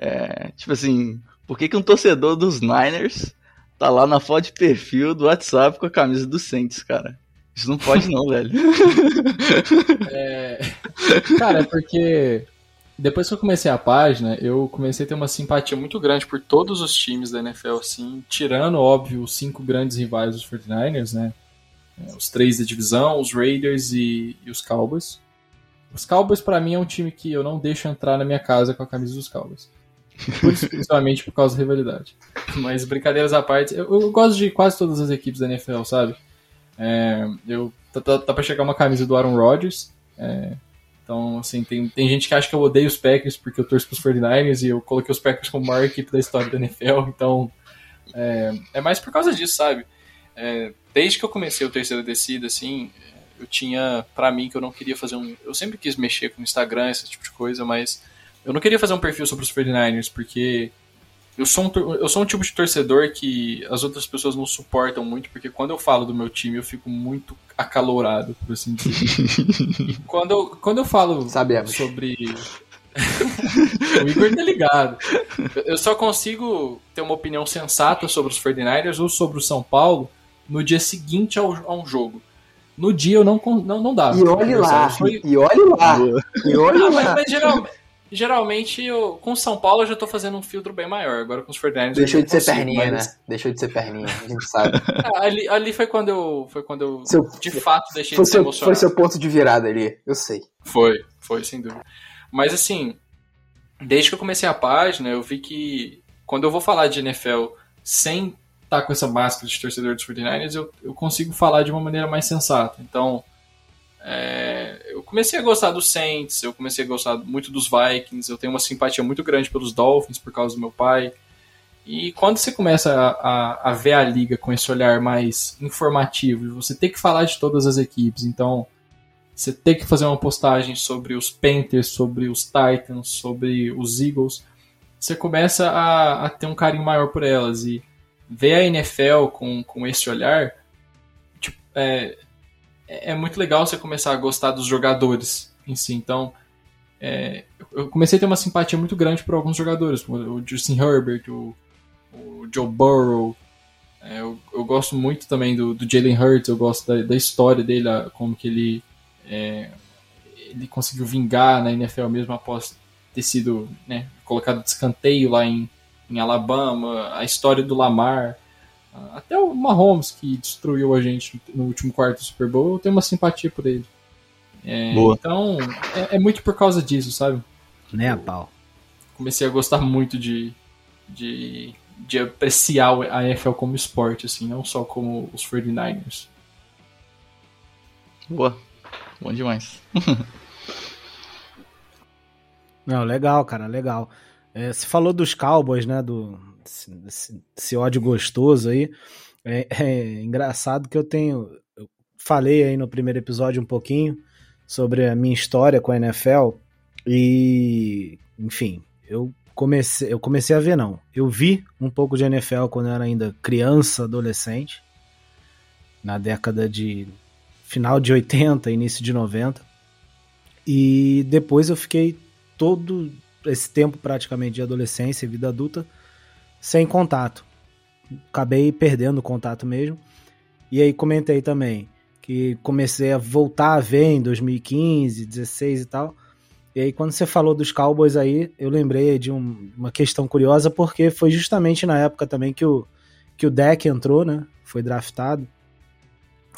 É, tipo assim, por que, que um torcedor dos Niners tá lá na foto de perfil do WhatsApp com a camisa do Saints, cara? Isso não pode não, velho. É, cara, é porque depois que eu comecei a página, eu comecei a ter uma simpatia muito grande por todos os times da NFL, assim, tirando, óbvio, os cinco grandes rivais dos 49ers, né? É, Os três da divisão, os Raiders e, e os Cowboys. Os Cowboys, pra mim, é um time que eu não deixo entrar na minha casa com a camisa dos Cowboys. Principalmente por causa da rivalidade. Mas brincadeiras à parte, eu, eu gosto de quase todas as equipes da NFL, sabe? É, eu, tá, tá, tá pra chegar uma camisa do Aaron Rodgers. é, então, assim, tem, tem gente que acha que eu odeio os Packers porque eu torço pros 49ers e eu coloquei os Packers como a maior equipe da história da NFL. Então, é, é mais por causa disso, sabe? É, desde que eu comecei o terceiro descida, assim, eu tinha pra mim que eu não queria fazer um. Eu sempre quis mexer com Instagram, esse tipo de coisa, mas eu não queria fazer um perfil sobre os 49ers porque eu sou, um, eu sou um tipo de torcedor que as outras pessoas não suportam muito, porque quando eu falo do meu time eu fico muito acalorado, por assim dizer. quando eu, quando eu falo Sabemos. sobre. o Igor tá ligado. Eu- só consigo ter uma opinião sensata sobre os 49ers ou sobre o São Paulo no dia seguinte ao, a um jogo. No dia eu não, não, não dá. E olhe lá, e olhe lá, e olhe ah, mas, lá. mas geral- geralmente, eu, com São Paulo eu já tô fazendo um filtro bem maior. Agora com os 49ers Deixou de ser consigo, perninha, mas- né? Deixou de ser perninha, a gente sabe. Ah, ali, ali foi quando eu, foi quando eu Seu- de fato deixei de ser seu, emocionado. foi seu ponto de virada ali, eu sei. Foi, foi, sem dúvida. Mas assim, desde que eu comecei a página, eu vi que quando eu vou falar de NFL sem estar com essa máscara de torcedor dos 49ers, eu, eu consigo falar de uma maneira mais sensata. Então, é, eu comecei a gostar dos Saints, eu comecei a gostar muito dos Vikings, eu tenho uma simpatia muito grande pelos Dolphins por causa do meu pai. E quando você começa a, a, a ver a liga com esse olhar mais informativo, você tem que falar de todas as equipes, então você tem que fazer uma postagem sobre os Panthers, sobre os Titans, sobre os Eagles, você começa a, a ter um carinho maior por elas e ver a NFL com, com esse olhar tipo, é, é muito legal você começar a gostar dos jogadores em si. Então, é, eu comecei a ter uma simpatia muito grande por alguns jogadores, como o Justin Herbert, o, o Joe Burrow. É, eu, eu gosto muito também do, do Jalen Hurts, eu gosto da, da história dele, como que ele, é, ele conseguiu vingar na NFL mesmo após ter sido né, colocado de escanteio lá em, em Alabama, a história do Lamar, Até o Mahomes, que destruiu a gente no último quarto do Super Bowl, eu tenho uma simpatia por ele. É, Boa. Então, é, é muito por causa disso, sabe? Né, a pau. Comecei a gostar muito de, de, de apreciar a NFL como esporte, assim, não só como os 49ers. Boa. Bom demais. Não, legal, cara, legal. É, você falou dos Cowboys, né? Do esse, esse- ódio gostoso aí. É, é engraçado que eu tenho. Eu falei aí no primeiro episódio um pouquinho sobre a minha história com a NFL. E, enfim, eu comecei, eu comecei a ver, não. Eu vi um pouco de NFL quando eu era ainda criança, adolescente, na década de final de 80, início de 90. E depois eu fiquei todo esse tempo praticamente de adolescência e vida adulta sem contato. Acabei perdendo o contato mesmo. E aí comentei também que comecei a voltar a ver em 2015, 16 e tal. E aí quando você falou dos Cowboys aí, eu lembrei de um- uma questão curiosa porque foi justamente na época também que o que o Deck entrou, né? Foi draftado.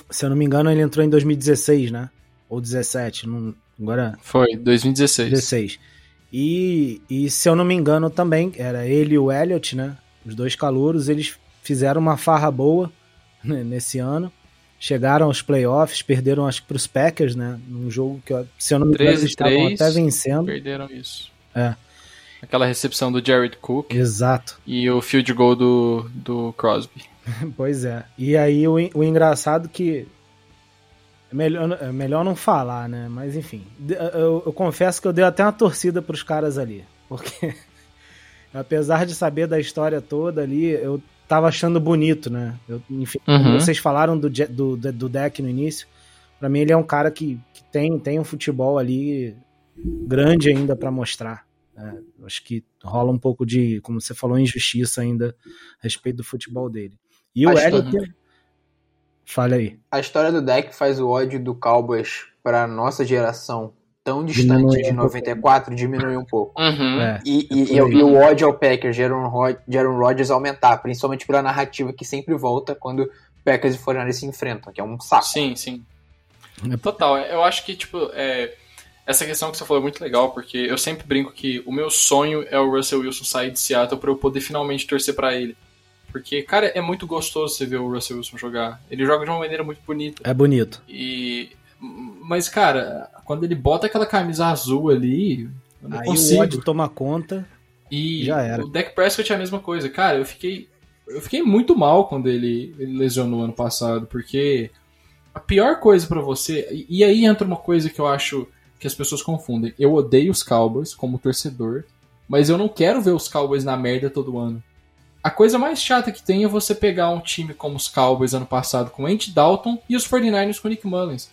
Se eu não me engano, ele entrou em 2016, né? Ou 17, não, agora Foi, 2016. 16. E, e se eu não me engano também, era ele e o Elliot, né? Os dois calouros, eles fizeram uma farra boa né, nesse ano. Chegaram aos playoffs, perderam acho que pros Packers, né? Num jogo que, se eu não me engano, eles estavam 13-3. até vencendo. Perderam isso. É. Aquela recepção do Jared Cook Exato. e o field goal do, do Crosby. Pois é. E aí o, o engraçado que. É melhor, é melhor não falar, né? Mas enfim. Eu, eu confesso que eu dei até uma torcida pros caras ali. Porque, apesar de saber da história toda ali, eu tava achando bonito, né? Eu, enfim, Uhum. vocês falaram do, do, do deck no início. Pra mim, ele é um cara que, que tem, tem um futebol ali grande ainda pra mostrar. É, eu acho que rola um pouco de, como você falou, injustiça ainda a respeito do futebol dele. E o Acho Elliot. Fala aí. A história do deck faz o ódio do Cowboys pra nossa geração tão distante Diminui de um pouco. 94 diminuir um pouco. Uhum. É, E, e, por e, e o ódio ao Packers de Aaron, Rod- de Aaron Rodgers aumentar, principalmente pela narrativa que sempre volta quando Packers e 49ers se enfrentam, que é um saco. Sim, sim. É. Total, eu acho que, tipo, é, essa questão que você falou é muito legal, porque eu sempre brinco que o meu sonho é o Russell Wilson sair de Seattle pra eu poder finalmente torcer pra ele. Porque, cara, é muito gostoso você ver o Russell Wilson jogar. Ele joga de uma maneira muito bonita. é bonito. E. Mas, cara, quando ele bota aquela camisa azul ali, eu não Aí consigo. o ódio toma conta. E Já era. o Dak Prescott é a mesma coisa. Cara, eu fiquei. Eu fiquei muito mal quando ele, ele lesionou ano passado, porque a pior coisa pra você. E, e aí entra uma coisa que eu acho que as pessoas confundem. Eu odeio os Cowboys como torcedor, mas eu não quero ver os Cowboys na merda todo ano. A coisa mais chata que tem é você pegar um time como os Cowboys ano passado com Andy Dalton e os 49ers com Nick Mullins.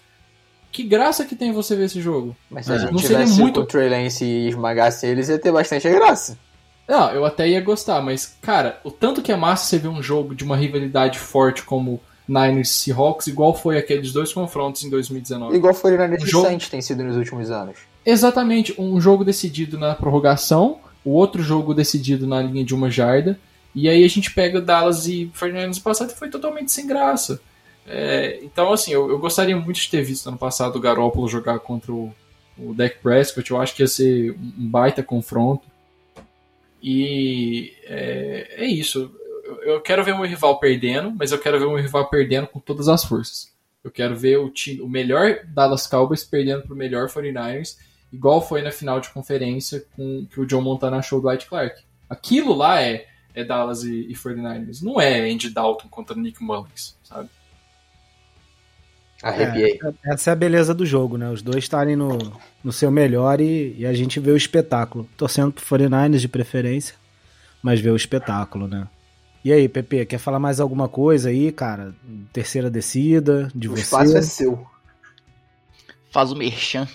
Que graça que tem você ver esse jogo. Mas se a É. gente Não seria tivesse muito- o Trey Lance e esmagasse eles, ia ter bastante graça. Não, eu até ia gostar, mas, cara, o tanto que é massa você ver um jogo de uma rivalidade forte como Niners e Seahawks, igual foi aqueles dois confrontos em 2019. Igual 49ers O e jogo- Saints tem sido nos últimos anos. Exatamente, um jogo decidido na prorrogação, o outro jogo decidido na linha de uma jarda, e aí a gente pega Dallas e 49ers no passado e foi totalmente sem graça. É, então, assim, eu, eu gostaria muito de ter visto ano passado o Garoppolo jogar contra o, o Dak Prescott, eu acho que ia ser um baita confronto. E é, é isso. Eu, eu quero ver o meu rival perdendo, mas eu quero ver o meu rival perdendo com todas as forças. Eu quero ver o, time, o melhor Dallas Cowboys perdendo pro melhor 49ers, igual foi na final de conferência com que o John Montana achou o Dwight Clark. Aquilo lá é, é Dallas e, e 49ers. Não é Andy Dalton contra Nick Mullins, sabe? Arrepiei. É, essa é a beleza do jogo, né? Os dois estarem no, no seu melhor e, e a gente vê o espetáculo. Torcendo pro 49ers de preferência, mas vê o espetáculo, né? E aí, Pepe, quer falar mais alguma coisa aí, cara? Terceira descida, de O você? espaço é seu. Faz o merchan.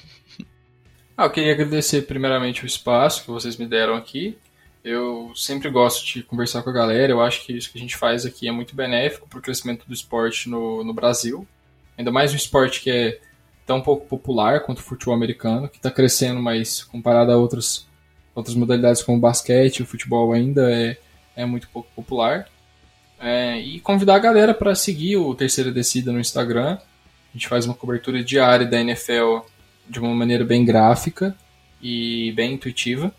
Ah, eu queria agradecer primeiramente o espaço que vocês me deram aqui. Eu sempre gosto de conversar com a galera. Eu acho que isso que a gente faz aqui é muito benéfico para o crescimento do esporte no, no Brasil. Ainda mais um esporte que é tão pouco popular quanto o futebol americano, que está crescendo, mas comparado a outras, outras modalidades como o basquete, o futebol ainda é, é muito pouco popular. É, e convidar a galera para seguir o Terceira Descida no Instagram. A gente faz uma cobertura diária da NFL de uma maneira bem gráfica e bem intuitiva.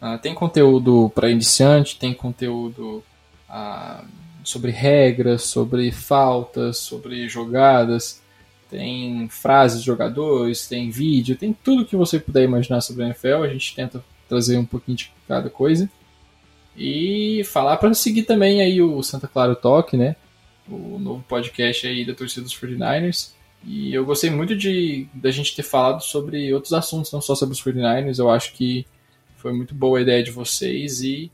Uh, tem conteúdo para iniciante, tem conteúdo uh, sobre regras, sobre faltas, sobre jogadas, tem frases de jogadores, tem vídeo, tem tudo que você puder imaginar sobre a NFL. A gente tenta trazer um pouquinho de cada coisa. E falar para seguir também aí o Santa Clara Talk, né? O novo podcast aí da torcida dos 49ers. E eu gostei muito de da gente ter falado sobre outros assuntos, não só sobre os 49ers. Eu acho que foi muito boa a ideia de vocês e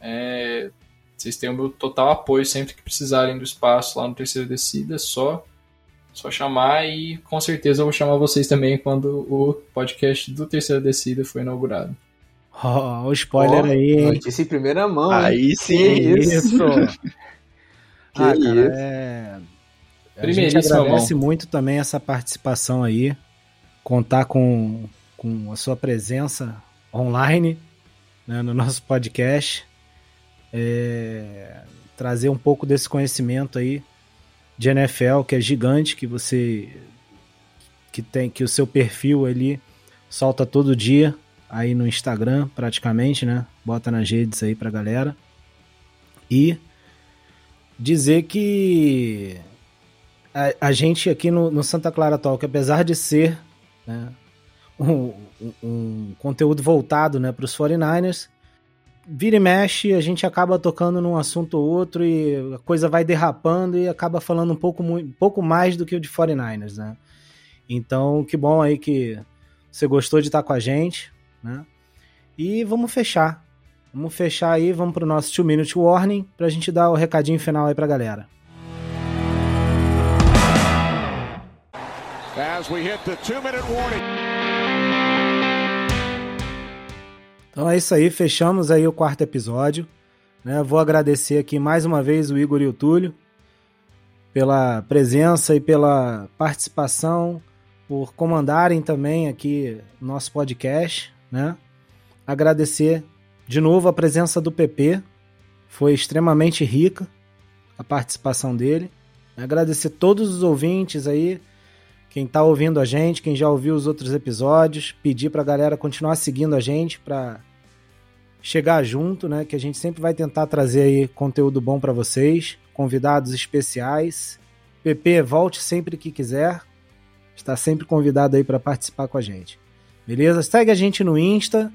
é, vocês têm o meu total apoio sempre que precisarem do espaço lá no Terceira Descida. Só, só chamar e com certeza eu vou chamar vocês também quando o podcast do Terceira Descida foi inaugurado. Ó, oh, o spoiler oh, aí. Notícia em primeira mão. Aí sim. isso. que ah, cara, é... A gente agradece mão. muito também essa participação aí. Contar com, com a sua presença online né, no nosso podcast. É... Trazer um pouco desse conhecimento aí de NFL, que é gigante, que você que tem que o seu perfil ali solta todo dia aí no Instagram, praticamente, né? Bota nas redes aí pra galera. E dizer que a, a gente aqui no, no, Santa Clara Talk, apesar de ser né, um, um, conteúdo voltado né, para os 49ers, vira e mexe, a gente acaba tocando num assunto ou outro e a coisa vai derrapando e acaba falando um pouco, um pouco mais do que o de 49ers, né? Então, que bom aí que você gostou de estar com a gente né? E vamos fechar. Vamos fechar aí, vamos pro nosso 2 Minute Warning pra gente dar o recadinho final aí pra galera. As we hit the two minute warning. Então é isso aí, fechamos aí o quarto episódio. Né? Vou agradecer aqui mais uma vez o Igor e o Túlio pela presença e pela participação, por comandarem também aqui nosso podcast né? Agradecer de novo a presença do PP, foi extremamente rica a participação dele. Agradecer todos os ouvintes aí, quem está ouvindo a gente, quem já ouviu os outros episódios, pedir para a galera continuar seguindo a gente para chegar junto, né? Que a gente sempre vai tentar trazer aí conteúdo bom para vocês, convidados especiais. PP, volte sempre que quiser. Está sempre convidado aí para participar com a gente. Beleza? Segue a gente no Insta.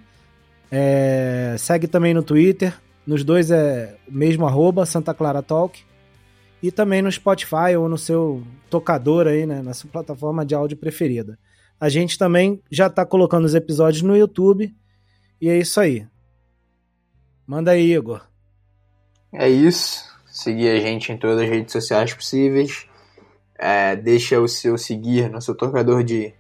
É, segue também no Twitter. Nos dois é o mesmo arroba, Santa Clara Talk. E também no Spotify ou no seu tocador aí, né? Na sua plataforma de áudio preferida. A gente também já está colocando os episódios no YouTube. E é isso aí. Manda aí, Igor. É isso. Seguir a gente em todas as redes sociais possíveis. É, deixa o seu seguir no seu tocador de,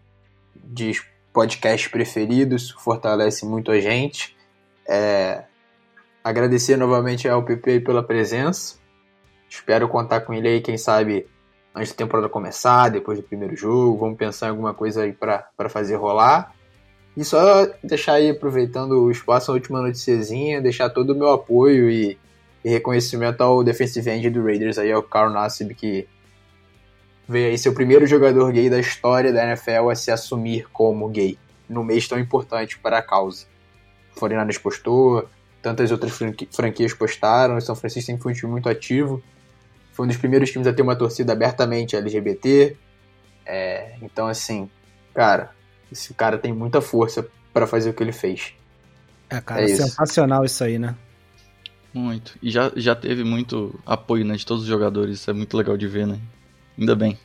de podcasts preferidos, fortalece muito a gente. É, agradecer novamente ao PP pela presença. Espero contar com ele aí, quem sabe, antes da temporada começar, depois do primeiro jogo. Vamos pensar em alguma coisa aí para fazer rolar. E só deixar aí, aproveitando o espaço, a última noticiazinha, deixar todo o meu apoio e, e reconhecimento ao defensive end do Raiders aí, ao Carl Nassib, que veio aí ser o primeiro jogador gay da história da NFL a se assumir como gay, no mês tão importante para a causa. 49 postou, tantas outras franquias postaram, São Francisco sempre foi um time muito ativo, foi um dos primeiros times a ter uma torcida abertamente LGBT, é, então assim, cara, esse cara tem muita força para fazer o que ele fez. É, cara, é sensacional isso. isso aí, né? Muito. E já, já teve muito apoio né, de todos os jogadores, isso é muito legal de ver, né? Ainda bem.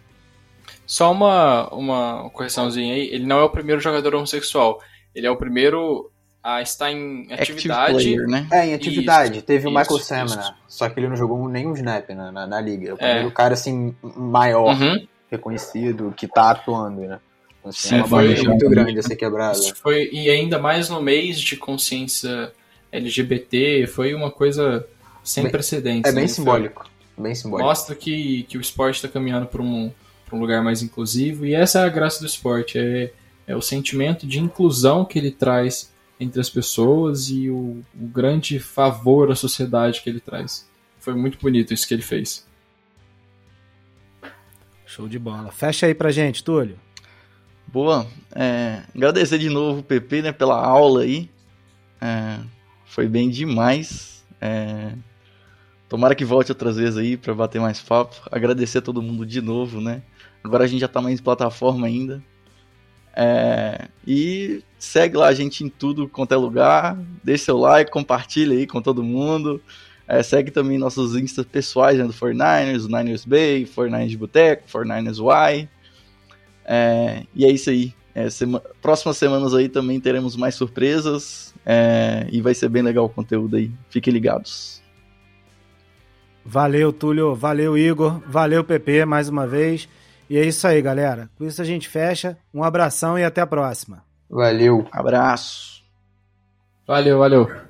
Só uma, uma correçãozinha aí. Ele não é o primeiro jogador homossexual. Ele é o primeiro a estar em atividade. Player, né? É, em atividade. Isso, Teve o Michael Samana. Só que ele não jogou nenhum snap na, na, na liga. É o é. primeiro cara, assim, maior, uhum. reconhecido, que tá atuando, né? Assim, Sim, é uma foi muito grande a ser quebrada. Foi, e ainda mais no mês de consciência LGBT, foi uma coisa sem bem, precedentes. É bem né? simbólico. Bem simbólico. Mostra que, que o esporte está caminhando para um, um lugar mais inclusivo. E essa é a graça do esporte, é, é o sentimento de inclusão que ele traz entre as pessoas e o, o grande favor à sociedade que ele traz. foi muito bonito isso que ele fez. Show de bola. Fecha aí pra gente, Túlio. Boa. É, agradecer de novo o PP né, pela aula aí. É, foi bem demais. É, tomara que volte outras vezes aí para bater mais papo. Agradecer a todo mundo de novo, né? Agora a gente já tá mais em plataforma ainda. É, e segue lá a gente em tudo quanto é lugar. Deixe seu like, compartilha aí com todo mundo. É, segue também nossos instas pessoais né, do 49ers, o Niners Bay, 49ers Boteco, 49ers Y. É, e é isso aí. É, sema próximas semanas aí também teremos mais surpresas é, e vai ser bem legal o conteúdo aí. Fiquem ligados. Valeu, Túlio. Valeu, Igor. Valeu, PP, mais uma vez. E é isso aí, galera. Com isso a gente fecha. Um abração e até a próxima. Valeu. Abraço. Valeu, valeu.